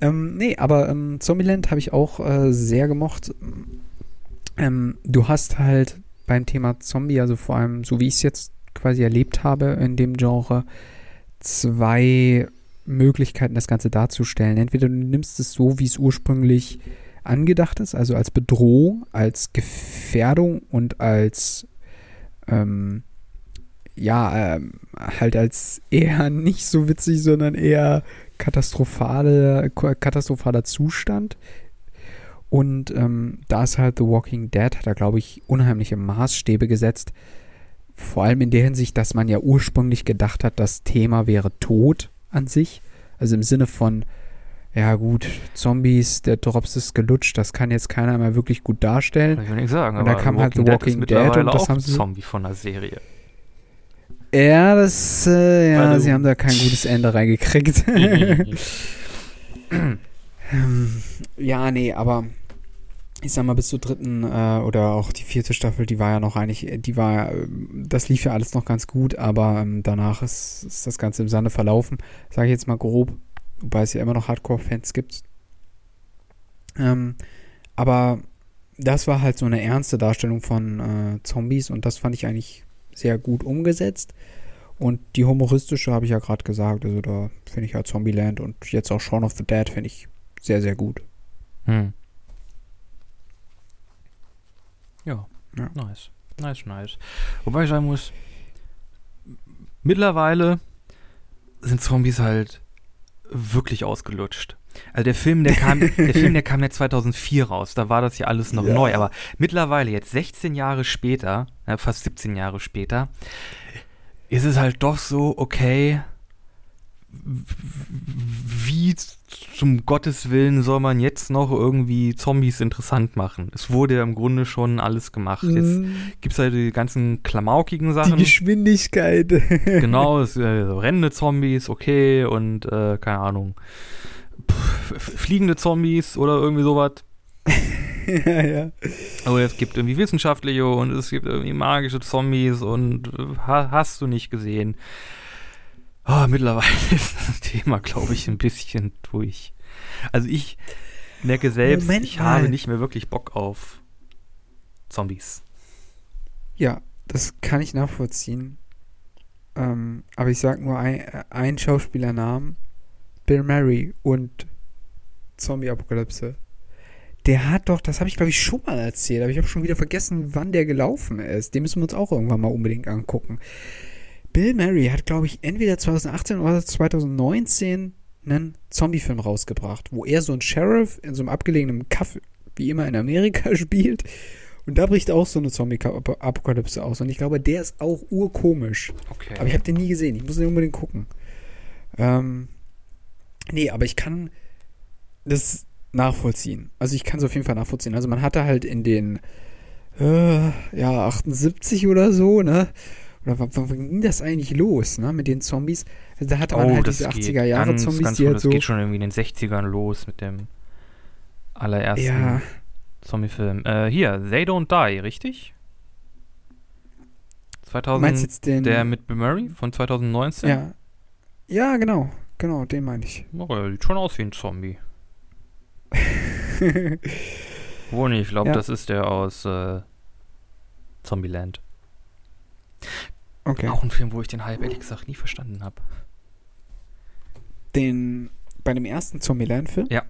Ähm, nee, aber ähm, Zombieland habe ich auch äh, sehr gemocht. Ähm, du hast halt beim Thema Zombie, also vor allem, so wie ich es jetzt quasi erlebt habe in dem Genre, zwei Möglichkeiten, das Ganze darzustellen. Entweder du nimmst es so, wie es ursprünglich angedacht ist, also als Bedrohung, als Gefährdung und als ähm, ja, ähm, halt als eher nicht so witzig, sondern eher katastrophale, katastrophaler Zustand. Und ähm, da ist halt The Walking Dead, hat er, glaube ich, unheimliche Maßstäbe gesetzt. Vor allem in der Hinsicht, dass man ja ursprünglich gedacht hat, das Thema wäre Tod an sich. Also im Sinne von, ja gut, Zombies, der Drops ist gelutscht, das kann jetzt keiner mehr wirklich gut darstellen. Kann ich nicht sagen. Und da kam halt The Dead Walking ist Dead und das auch haben sie- Zombie von der Serie. Ja, das, äh, ja, Also- sie haben da kein gutes Ende reingekriegt. Ja, nee, aber ich sag mal, bis zur dritten äh, oder auch die vierte Staffel, die war ja noch eigentlich, die war, ähm, das lief ja alles noch ganz gut, aber ähm, danach ist, ist das Ganze im Sande verlaufen, sage ich jetzt mal grob, wobei es ja immer noch Hardcore-Fans gibt. Ähm, aber das war halt so eine ernste Darstellung von äh, Zombies und das fand ich eigentlich sehr gut umgesetzt. Und die humoristische habe ich ja gerade gesagt, also da finde ich halt Zombieland und jetzt auch Shaun of the Dead finde ich sehr, sehr gut. Hm. Ja, Ja. nice. Nice, nice. Wobei ich sagen muss, mittlerweile sind Zombies halt wirklich ausgelutscht. Also der Film, der kam, der Film, der kam ja 2004 raus. Da war das ja alles noch ja. neu. Aber mittlerweile, jetzt 16 Jahre später, fast 17 Jahre später, ist es halt doch so, okay, wie zum Gottes Willen soll man jetzt noch irgendwie Zombies interessant machen? Es wurde ja im Grunde schon alles gemacht. Mm. Jetzt gibt es halt die ganzen klamaukigen Sachen. Die Geschwindigkeit. genau, es, äh, so rennende Zombies, okay, und äh, keine Ahnung, pff, fliegende Zombies oder irgendwie sowas. ja, ja. Aber es gibt irgendwie wissenschaftliche und es gibt irgendwie magische Zombies und äh, hast du nicht gesehen. Oh, mittlerweile ist das Thema, glaube ich, ein bisschen durch. Also ich merke selbst, Moment ich mal. habe nicht mehr wirklich Bock auf Zombies. Ja, das kann ich nachvollziehen. Ähm, aber ich sage nur ein, ein Schauspielernamen. Bill Murray und Zombie-Apokalypse. Der hat doch, das habe ich glaube ich schon mal erzählt, aber ich habe schon wieder vergessen, wann der gelaufen ist. Den müssen wir uns auch irgendwann mal unbedingt angucken. Bill Murray hat, glaube ich, entweder 2018 oder 2019 einen Zombie-Film rausgebracht, wo er so ein Sheriff in so einem abgelegenen Kaff, wie immer in Amerika, spielt. Und da bricht auch so eine Zombie-Apokalypse aus. Und ich glaube, der ist auch urkomisch. Okay. Aber ich habe den nie gesehen. Ich muss den unbedingt gucken. Ähm, nee, aber ich kann das nachvollziehen. Also ich kann es auf jeden Fall nachvollziehen. Also man hatte halt in den äh, ja 78 oder so, ne? Oder wann, ging das eigentlich los, ne, mit den Zombies? Also da hatte man oh, halt diese 80er Jahre ganz, Zombies, ganz die halt Das so geht schon irgendwie in den 60ern los mit dem allerersten ja. Zombie-Film. Äh, hier, They Don't Die, richtig? 2000, Meinst jetzt den, der mit Bill Murray von 2019? Ja. Ja, genau. Genau, den meine ich. Oh, der sieht schon aus wie ein Zombie. Wo nicht? Ich glaube, ja. das ist der aus äh, Zombieland. Okay. Auch ein Film, wo ich den Hype ehrlich gesagt nie verstanden habe. Den bei dem ersten Zombieland-Film? Ja.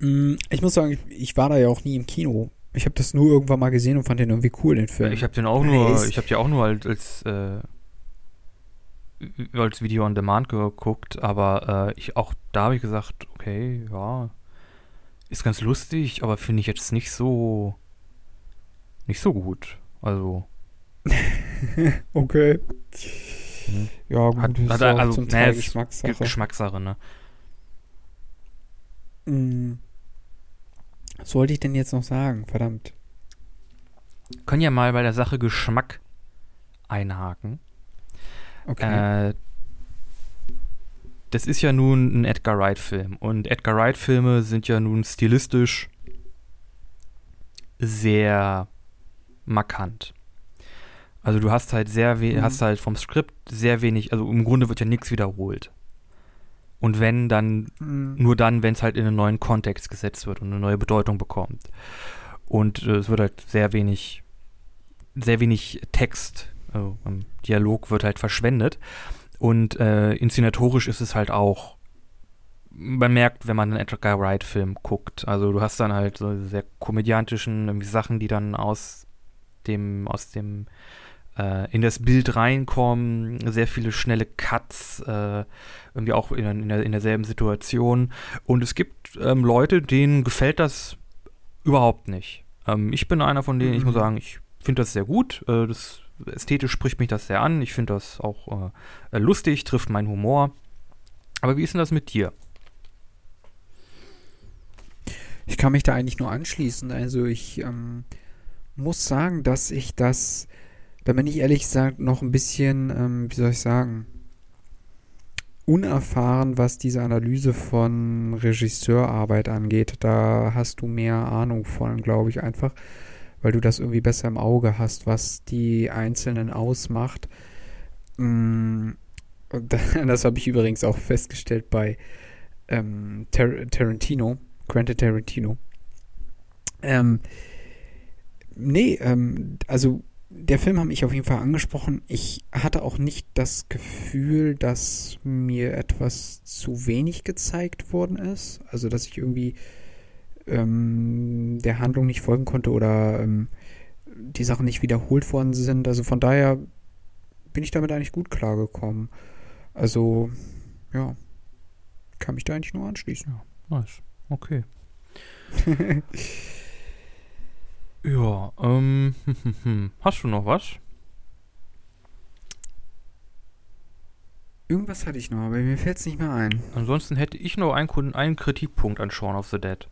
Mm, ich muss sagen, ich war da ja auch nie im Kino. Ich habe das nur irgendwann mal gesehen und fand den irgendwie cool, den Film. Ich habe den auch nur, ich habe ja auch nur als, als, äh, als Video on Demand geguckt, aber äh, ich auch da habe ich gesagt, okay, ja, ist ganz lustig, aber finde ich jetzt nicht so nicht so gut. Also okay. Hm. Ja, gut, hat, hat also, zum Teil nee, Geschmackssache. Geschmackssache, ne? Hm. Was wollte ich denn jetzt noch sagen? Verdammt. Können ja mal bei der Sache Geschmack einhaken. Okay. Äh, das ist ja nun ein Edgar Wright-Film. Und Edgar Wright-Filme sind ja nun stilistisch sehr markant. Also du hast halt sehr mhm. hast halt vom Skript sehr wenig, also im Grunde wird ja nichts wiederholt. Und wenn, dann mhm. nur dann, wenn es halt in einen neuen Kontext gesetzt wird und eine neue Bedeutung bekommt. Und äh, es wird halt sehr wenig, sehr wenig Text, also Dialog wird halt verschwendet. Und äh, inszenatorisch ist es halt auch, man merkt, wenn man einen Edgar Wright-Film guckt. Also du hast dann halt so sehr komödiantischen Sachen, die dann aus dem, aus dem äh, in das Bild reinkommen, sehr viele schnelle Cuts, äh, irgendwie auch in, in, der, in, derselben Situation. Und es gibt ähm, Leute, denen gefällt das überhaupt nicht. Ähm, ich bin einer von denen, ich muss mhm. sagen, ich finde das sehr gut. Äh, das, ästhetisch spricht mich das sehr an. Ich finde das auch äh, lustig, trifft meinen Humor. Aber wie ist denn das mit dir? Ich kann mich da eigentlich nur anschließen. Also ich ähm, muss sagen, dass ich das da bin ich ehrlich gesagt noch ein bisschen, ähm, wie soll ich sagen, unerfahren, was diese Analyse von Regisseurarbeit angeht. Da hast du mehr Ahnung von, glaube ich, einfach, weil du das irgendwie besser im Auge hast, was die Einzelnen ausmacht. Mm, das habe ich übrigens auch festgestellt bei ähm, Tar Tarantino, Quentin Tarantino. Ähm, nee, ähm, also der Film hat mich auf jeden Fall angesprochen. Ich hatte auch nicht das Gefühl, dass mir etwas zu wenig gezeigt worden ist. Also, dass ich irgendwie ähm, der Handlung nicht folgen konnte oder ähm, die Sachen nicht wiederholt worden sind. Also von daher bin ich damit eigentlich gut klargekommen. Also, ja, kann mich da eigentlich nur anschließen. Ja, nice. Okay. ja, ähm, hast du noch was? Irgendwas hatte ich noch, aber mir fällt es nicht mehr ein. Ansonsten hätte ich noch einen, einen Kritikpunkt an Shaun of the Dead.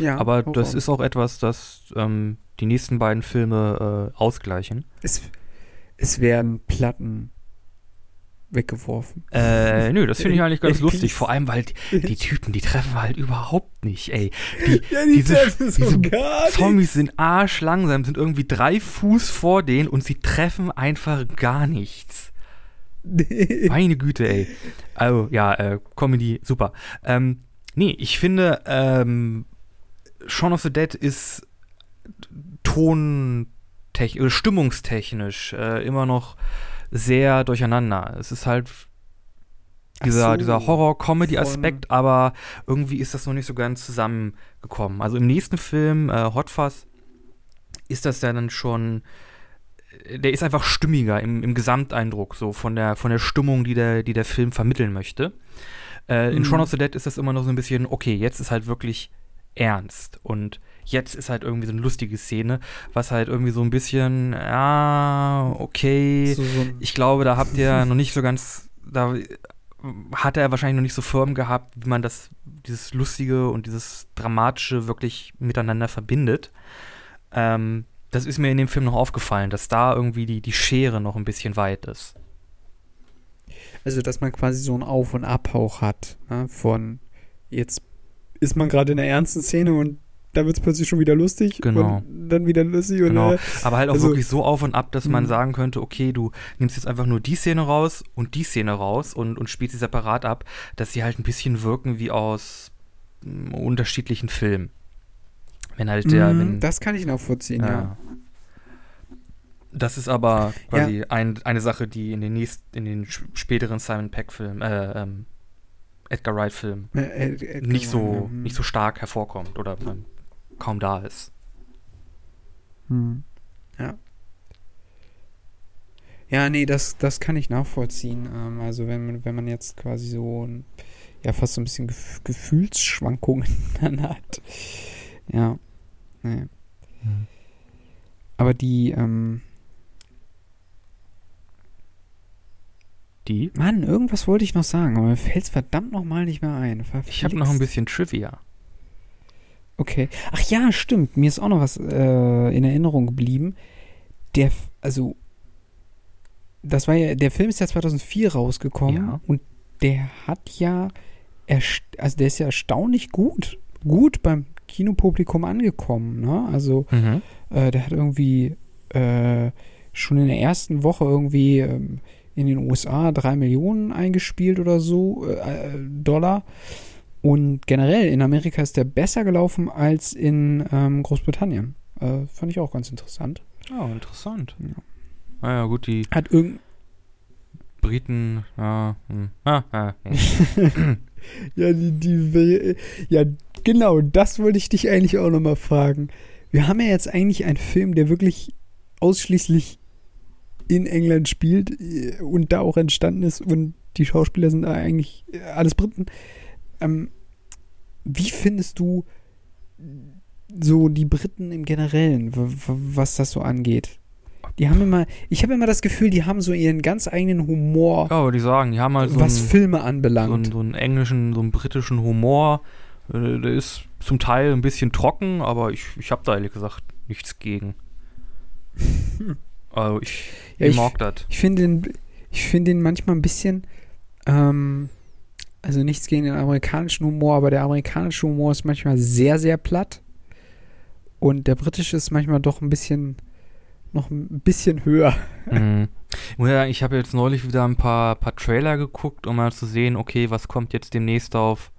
Ja, aber das ist auch etwas, das ähm, die nächsten beiden Filme äh, ausgleichen. Es, es werden Platten weggeworfen. Äh, nö, das finde ich eigentlich ganz lustig. Vor allem, weil die, die, Typen, die treffen halt überhaupt nicht, ey. Die, ja, die diese, so diese Zombies sind arschlangsam, sind irgendwie drei Fuß vor denen und sie treffen einfach gar nichts. Meine Güte, ey. Also, ja, äh, Comedy, super. Ähm, nee, ich finde, ähm, Shaun of the Dead ist tontechnisch, stimmungstechnisch äh, immer noch sehr durcheinander. Es ist halt dieser, so, dieser Horror-Comedy-Aspekt, aber irgendwie ist das noch nicht so ganz zusammengekommen. Also im nächsten Film, äh, Hot Fuzz, ist das ja dann schon, äh, der ist einfach stimmiger im, im Gesamteindruck, so von der, von der Stimmung, die der, die der Film vermitteln möchte. Äh, in mhm. Shaun of the Dead ist das immer noch so ein bisschen, okay, jetzt ist halt wirklich ernst und jetzt ist halt irgendwie so eine lustige Szene, was halt irgendwie so ein bisschen, ja, okay, so, so ich glaube, da habt ihr noch nicht so ganz, da hat er wahrscheinlich noch nicht so firm gehabt, wie man das, dieses Lustige und dieses Dramatische wirklich miteinander verbindet. Ähm, das ist mir in dem Film noch aufgefallen, dass da irgendwie die, die Schere noch ein bisschen weit ist. Also, dass man quasi so einen Auf- und Abhauch hat, ne? von jetzt ist man gerade in der ernsten Szene und da wird es plötzlich schon wieder lustig genau. und dann wieder lustig. Und, genau. Äh, Aber halt auch also, wirklich so auf und ab, dass man mhm. sagen könnte, okay, du nimmst jetzt einfach nur die Szene raus und die Szene raus und, und spielst sie separat ab, dass sie halt ein bisschen wirken wie aus m, mm, unterschiedlichen Filmen. Wenn halt der. Mhm, wenn, das kann ich nachvollziehen, ja. ja. Das ist aber quasi ja. ein, eine Sache, die in den nächsten, in den späteren Simon Peck-Filmen, äh, ähm, Edgar Wright-Film äh, nicht, so, hm. nicht so stark hervorkommt oder ähm, kaum da ist. Hm. Ja. Ja, nee, das, das kann ich nachvollziehen. Ähm, also wenn man, wenn man jetzt quasi so ein, ja fast so ein bisschen Gef Gefühlsschwankungen dann hat. Ja. Nee. Hm. Aber die, ähm, Die? Mann, irgendwas wollte ich noch sagen, aber mir fällt es verdammt nochmal nicht mehr ein. Ich habe noch ein bisschen Trivia. Okay. Ach ja, stimmt. Mir ist auch noch was äh, in Erinnerung geblieben. Der, also, das war ja, der Film ist ja 2004 rausgekommen ja. und der hat ja, also der ist ja erstaunlich gut, gut beim Kinopublikum angekommen. Ne? Also, mhm. äh, der hat irgendwie äh, schon in der ersten Woche irgendwie ähm, in den USA drei Millionen eingespielt oder so äh, Dollar. Und generell in Amerika ist der besser gelaufen als in ähm, Großbritannien. Äh, fand ich auch ganz interessant. Oh, interessant. Ja. Ah gut, die. Hat irgend. Briten, ja. Hm. Ah, ah, ja, die, die. Ja, genau, das wollte ich dich eigentlich auch nochmal fragen. Wir haben ja jetzt eigentlich einen Film, der wirklich ausschließlich in England spielt äh, und da auch entstanden ist und die Schauspieler sind da eigentlich äh, alles Briten. Ähm, wie findest du so die Briten im Generellen, was das so angeht? Die haben immer, ich habe immer das Gefühl, die haben so ihren ganz eigenen Humor. Ja, würde ich sagen, die haben halt so was einen, Filme anbelangt. So einen, so einen, englischen, so einen britischen Humor. Äh, der ist zum Teil ein bisschen trocken, aber ich, ich habe da ehrlich gesagt nichts gegen. Also ich, ja, ich mag das. Ich finde den, find den manchmal ein bisschen, ähm, also nichts gegen den amerikanischen Humor, aber der amerikanische Humor ist manchmal sehr, sehr platt. Und der britische ist manchmal doch ein bisschen, noch ein bisschen höher. Mhm. Ich habe jetzt neulich wieder ein paar, paar Trailer geguckt, um mal zu sehen, okay, was kommt jetzt demnächst auf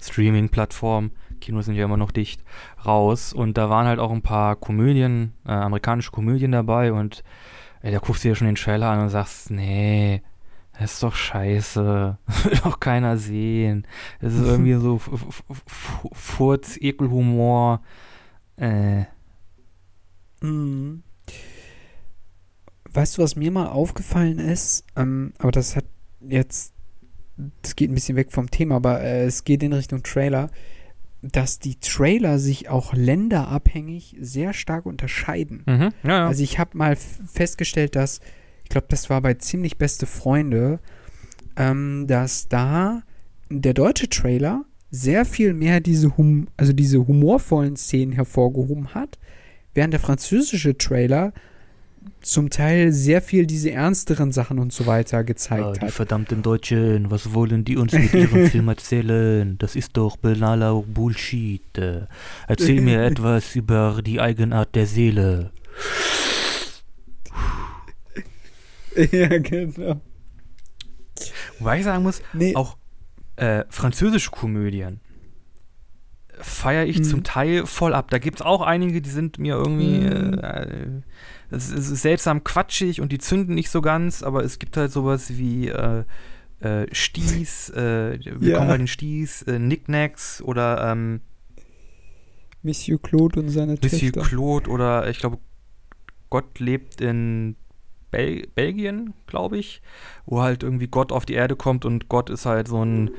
Streaming-Plattformen. Kinos sind ja immer noch dicht, raus. Und da waren halt auch ein paar Komödien, äh, amerikanische Komödien dabei und ey, da guckst du dir schon den Trailer an und sagst, nee, das ist doch scheiße. will doch keiner sehen. Das ist irgendwie so Furz, Ekelhumor. Äh. Mhm. Weißt du, was mir mal aufgefallen ist? Ähm, aber das hat jetzt das geht ein bisschen weg vom Thema, aber äh, es geht in Richtung Trailer, dass die Trailer sich auch länderabhängig sehr stark unterscheiden. Mhm. Ja, ja. Also ich habe mal festgestellt, dass, glaube, das war bei ziemlich beste Freunde, ähm, dass da der deutsche Trailer sehr viel mehr diese, hum also diese humorvollen Szenen hervorgehoben hat, während der französische Trailer zum Teil sehr viel diese ernsteren Sachen und so weiter Ah, gezeigt die hat. verdammten Deutschen, was wollen die uns mit ihrem Film erzählen? Das ist doch benaler Bullshit. Äh, Erzähl mir etwas über die Eigenart der Seele. ja, genau. Wobei ich sagen muss, Nee, auch äh, französische Komödien feiere ich Mhm. zum Teil voll ab. Da gibt es auch einige, die sind mir irgendwie. Mhm. Äh, es ist seltsam quatschig und die zünden nicht so ganz, aber es gibt halt sowas wie äh, äh, Sties, äh, wir Ja. kommen bei den Sties, äh, Knickknacks oder ähm, Monsieur Claude und seine Monsieur Töchter. Claude oder ich glaube, Gott lebt in Bel Belgien, glaube ich, wo halt irgendwie Gott auf die Erde kommt und Gott ist halt so ein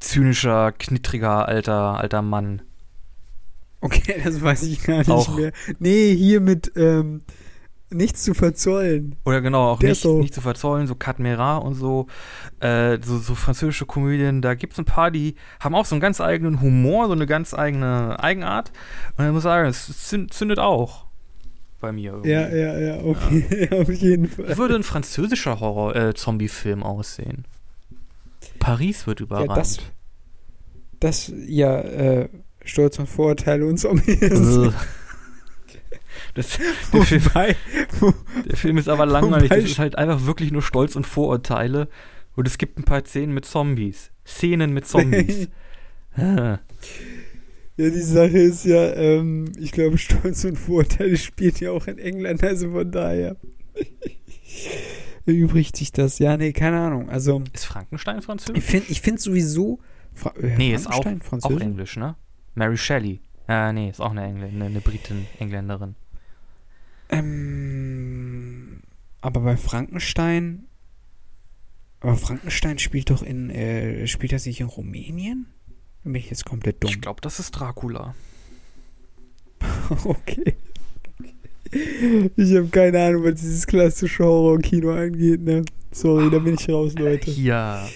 zynischer, knittriger alter, alter Mann. Okay, das weiß ich gar nicht Auch- mehr. Nee, hier mit ähm, nichts zu verzollen. Oder genau, auch nicht, so- nicht zu verzollen, so Cadmera und so, äh, so, so französische Komödien, da gibt es ein paar, die haben auch so einen ganz eigenen Humor, so eine ganz eigene Eigenart. Und ich muss sagen, es zünd- zündet auch bei mir. Irgendwie. Ja, ja, ja, okay, auf jeden Fall. Wie würde ein französischer Horror-Zombie-Film aussehen? Paris wird überrannt. Ja, das, das, ja, äh, Stolz und Vorurteile und Zombies. Äh. das, der, Film, der Film ist aber langweilig. Das ist halt einfach wirklich nur Stolz und Vorurteile. Und es gibt ein paar Szenen mit Zombies. Szenen mit Zombies. Ah. ja, die Sache ist ja, ähm, ich glaube, Stolz und Vorurteile spielt ja auch in England, also von daher erübrigt sich das. Ja, nee, keine Ahnung. Also, Ist Frankenstein ich französisch? finde ich find sowieso. Fra äh, Nee, ist auch, auch? Englisch, ne? Mary Shelley. Äh, nee, ist auch eine, Engl eine, eine Britin, Engländerin. Ähm, aber bei Frankenstein. Aber Frankenstein spielt doch in. Äh, spielt er sich in Rumänien? Dann bin ich jetzt komplett dumm. Ich glaube, das ist Dracula. okay. Ich habe keine Ahnung, was dieses klassische Horror-Kino angeht, ne? Sorry, da bin ich raus, Leute. Hier,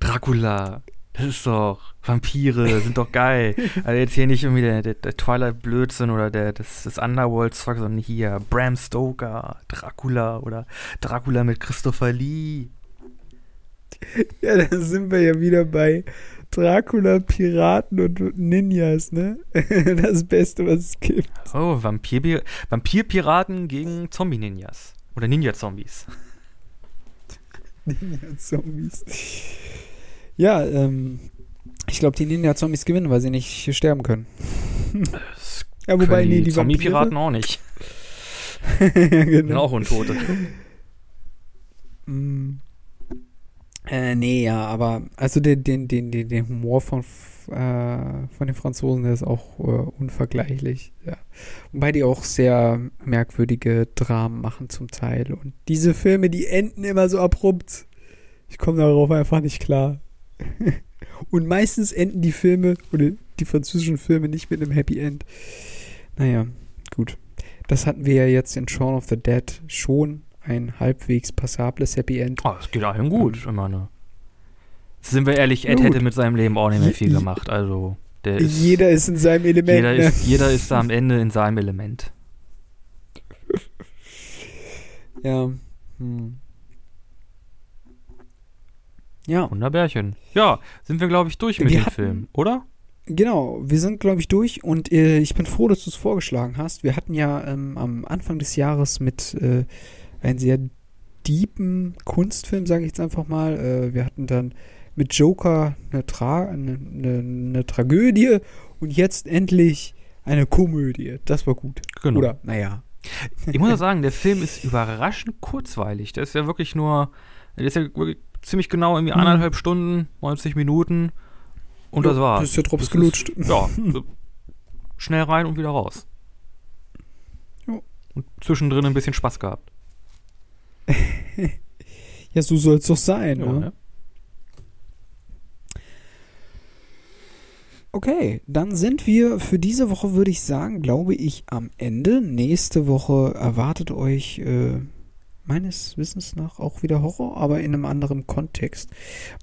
Dracula. Das ist doch. Vampire sind doch geil. Also jetzt hier nicht irgendwie der, der, der Twilight-Blödsinn oder der, das, das Underworld-Zeug, sondern hier Bram Stoker, Dracula oder Dracula mit Christopher Lee. Ja, da sind wir ja wieder bei Dracula, Piraten und Ninjas, ne? Das Beste, was es gibt. Oh, Vampir, Vampirpiraten gegen Zombie-Ninjas. Oder Ninja-Zombies. Ninja-Zombies. Ja, ähm, ich glaube, die Ninja-Zombies gewinnen, weil sie nicht sterben können. Ja, wobei, können nee, die Zombie-Piraten auch nicht. Ja, Sind genau. auch Untote. Mm. Äh, nee, ja, aber also den, den, den, den, den Humor von, äh, von den Franzosen, der ist auch äh, unvergleichlich. Ja. Wobei die auch sehr merkwürdige Dramen machen zum Teil. Und diese Filme, die enden immer so abrupt. Ich komme darauf einfach nicht klar. Und meistens enden die Filme oder die französischen Filme nicht mit einem Happy End. Naja, gut. Das hatten wir ja jetzt in Shaun of the Dead schon. Ein halbwegs passables Happy End. Oh, es geht allen gut, ich meine. Sind wir ehrlich, Ed gut. hätte mit seinem Leben auch nicht mehr viel gemacht. Also, der ist, Jeder ist in seinem Element. jeder, ne? ist, jeder ist da am Ende in seinem Element. Ja. Hm. Ja, Wunderbärchen. Ja, sind wir, glaube ich, durch mit Wir dem hatten- Film, oder? genau. Wir sind, glaube ich, durch und äh, ich bin froh, dass du es vorgeschlagen hast. Wir hatten ja ähm, am Anfang des Jahres mit äh, einem sehr deepen Kunstfilm, sage ich jetzt einfach mal. Äh, wir hatten dann mit Joker eine, Tra eine, eine, eine Tragödie und jetzt endlich eine Komödie. Das war gut. Genau. Oder, naja. Ich muss auch sagen, der Film ist überraschend kurzweilig. Der ist ja wirklich nur, der ist ja wirklich ziemlich genau irgendwie Mhm. anderthalb Stunden, 90 Minuten und das war's. Das ist der Drops Das gelutscht. Ist, ja, schnell rein und wieder raus. Jo. Und zwischendrin ein bisschen Spaß gehabt. ja, so soll es doch sein, jo, ne? ne? Okay, dann sind wir für diese Woche, würde ich sagen, glaube ich, am Ende. Nächste Woche erwartet euch äh, meines Wissens nach auch wieder Horror, aber in einem anderen Kontext.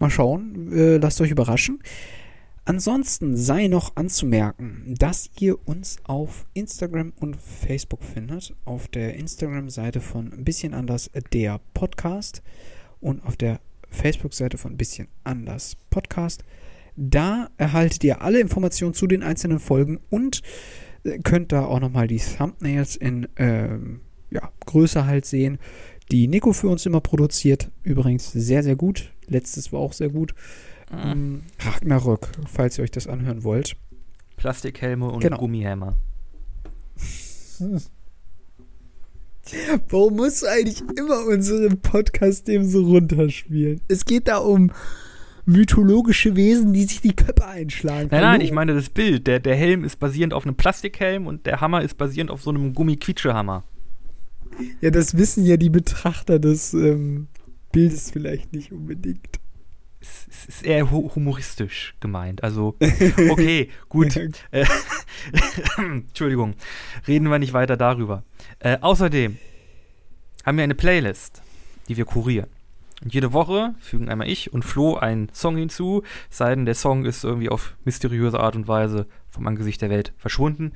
Mal schauen, äh, lasst euch überraschen. Ansonsten sei noch anzumerken, dass ihr uns auf Instagram und Facebook findet. Auf der Instagram-Seite von ein bisschen anders der Podcast und auf der Facebook-Seite von ein bisschen anders Podcast. Da erhaltet ihr alle Informationen zu den einzelnen Folgen und äh, könnt da auch nochmal die Thumbnails in ähm, ja, Größe halt sehen, die Nico für uns immer produziert. Übrigens sehr, sehr gut. Letztes war auch sehr gut. Mhm. Ragnarök, falls ihr euch das anhören wollt. Plastikhelme und genau. Gummihämmer. Warum musst du eigentlich immer unseren Podcast-Themen so runterspielen? Es geht da um mythologische Wesen, die sich die Köpfe einschlagen. Nein, nein, ich meine das Bild. Der, der Helm ist basierend auf einem Plastikhelm und der Hammer ist basierend auf so einem Gummiquietschehammer. Ja, das wissen ja die Betrachter des ähm, Bildes vielleicht nicht unbedingt. Es, ist eher humoristisch gemeint. Also, okay, gut. Äh, Entschuldigung. Reden wir nicht weiter darüber. Äh, außerdem haben wir eine Playlist, die wir kurieren. Und jede Woche fügen einmal ich und Flo einen Song hinzu, sei denn der Song ist irgendwie auf mysteriöse Art und Weise vom Angesicht der Welt verschwunden.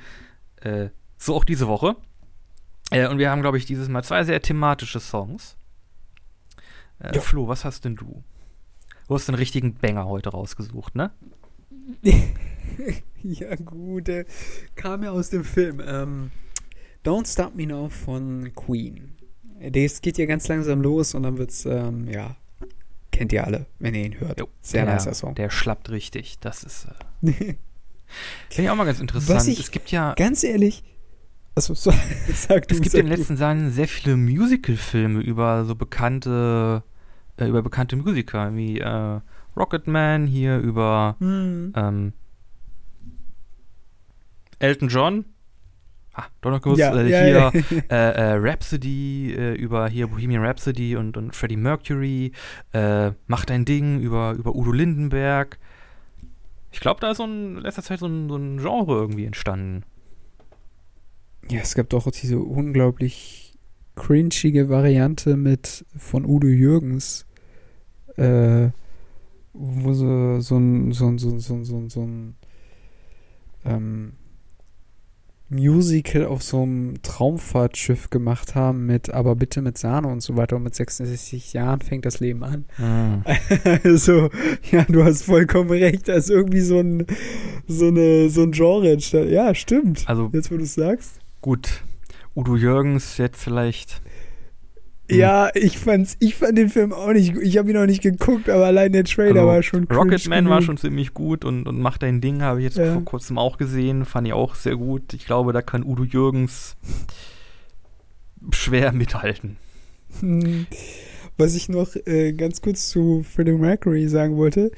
Äh, so auch diese Woche. Äh, und wir haben, glaube ich, dieses Mal zwei sehr thematische Songs. Äh. Flo, was hast denn du? Du hast den richtigen Banger heute rausgesucht, ne? ja, gut. Der kam ja aus dem Film. Ähm, Don't Stop Me Now von Queen. Das geht ja ganz langsam los und dann wird's, ähm, ja, kennt ihr alle, wenn ihr ihn hört. Jo, Sehr der, nicer Song. Der schlappt richtig. Das ist. Äh, Finde ich auch mal ganz interessant. Ich, es gibt ja. Ganz ehrlich. Also, so, sag du, es gibt in den letzten Jahren sehr viele Musical-Filme über so bekannte, äh, über bekannte Musiker, wie äh, Rocketman hier über hm. ähm, Elton John ah, doch noch ja, äh, ja, hier ja. Äh, äh, Rhapsody, äh, über hier Bohemian Rhapsody und, und Freddie Mercury, Mach dein Ding über, über Udo Lindenberg. Ich glaube, da ist so in letzter Zeit so ein, so ein Genre irgendwie entstanden. Ja, es gab doch diese unglaublich cringige Variante mit von Udo Jürgens, äh, wo so, so ein, so ein, so ein, so ein, so ein, so ein ähm, Musical auf so einem Traumfahrtschiff gemacht haben mit aber bitte mit Sahne und so weiter und mit 66 Jahren fängt das Leben an. Ah. also, ja, du hast vollkommen recht, da ist irgendwie so ein so eine so ein Genre entstanden. Ja, stimmt. Also jetzt wo du es sagst. Gut. Udo Jürgens jetzt vielleicht. Ja, ich fand's, ich fand den Film auch nicht gut. Ich habe ihn noch nicht geguckt, aber allein der Trailer also, war schon Rocketman war schon ziemlich gut und, und Macht dein Ding habe ich jetzt ja. vor kurzem auch gesehen. Fand ich auch sehr gut. Ich glaube, da kann Udo Jürgens schwer mithalten. Hm. Was ich noch äh, ganz kurz zu Freddie Mercury sagen wollte,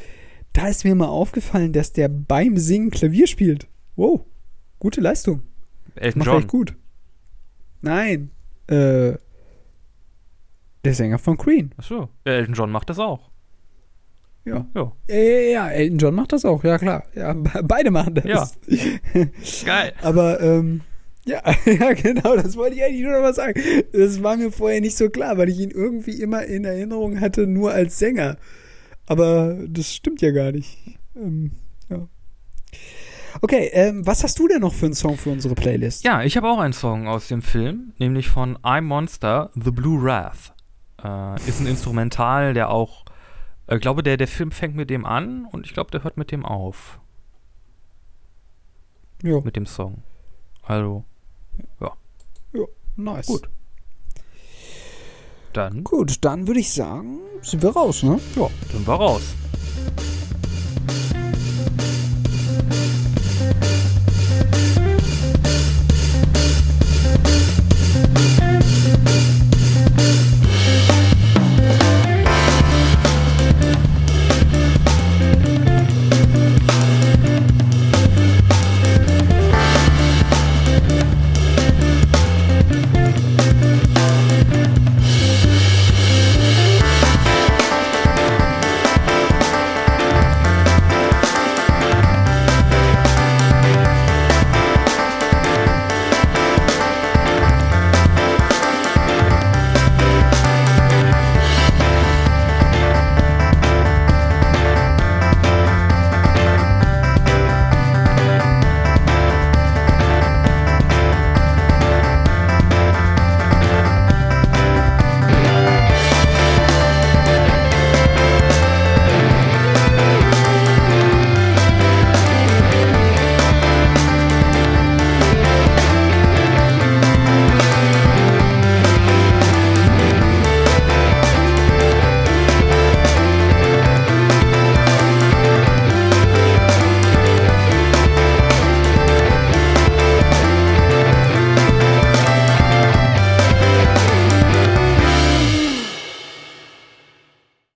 da ist mir mal aufgefallen, dass der beim Singen Klavier spielt. Wow, gute Leistung. Elton Macht John. gut. Nein, äh, der Sänger von Queen. Achso, Elton John macht das auch. Ja. Ja. ja, Elton John macht das auch, ja klar. Ja, beide machen das. Ja. Geil. Aber, ähm, ja, ja, genau, das wollte ich eigentlich nur noch mal sagen. Das war mir vorher nicht so klar, weil ich ihn irgendwie immer in Erinnerung hatte, nur als Sänger. Aber das stimmt ja gar nicht. Ähm, ja. Okay, ähm, was hast du denn noch für einen Song für unsere Playlist? Ja, ich habe auch einen Song aus dem Film, nämlich von I'm Monster, The Blue Wrath. Äh, ist ein Instrumental, der auch, ich äh, glaube, der, der Film fängt mit dem an und ich glaube, der hört mit dem auf. Ja. Mit dem Song. Also, ja. Ja, nice. Gut. Dann. Gut, dann würde ich sagen, sind wir raus, ne? Ja, sind wir raus.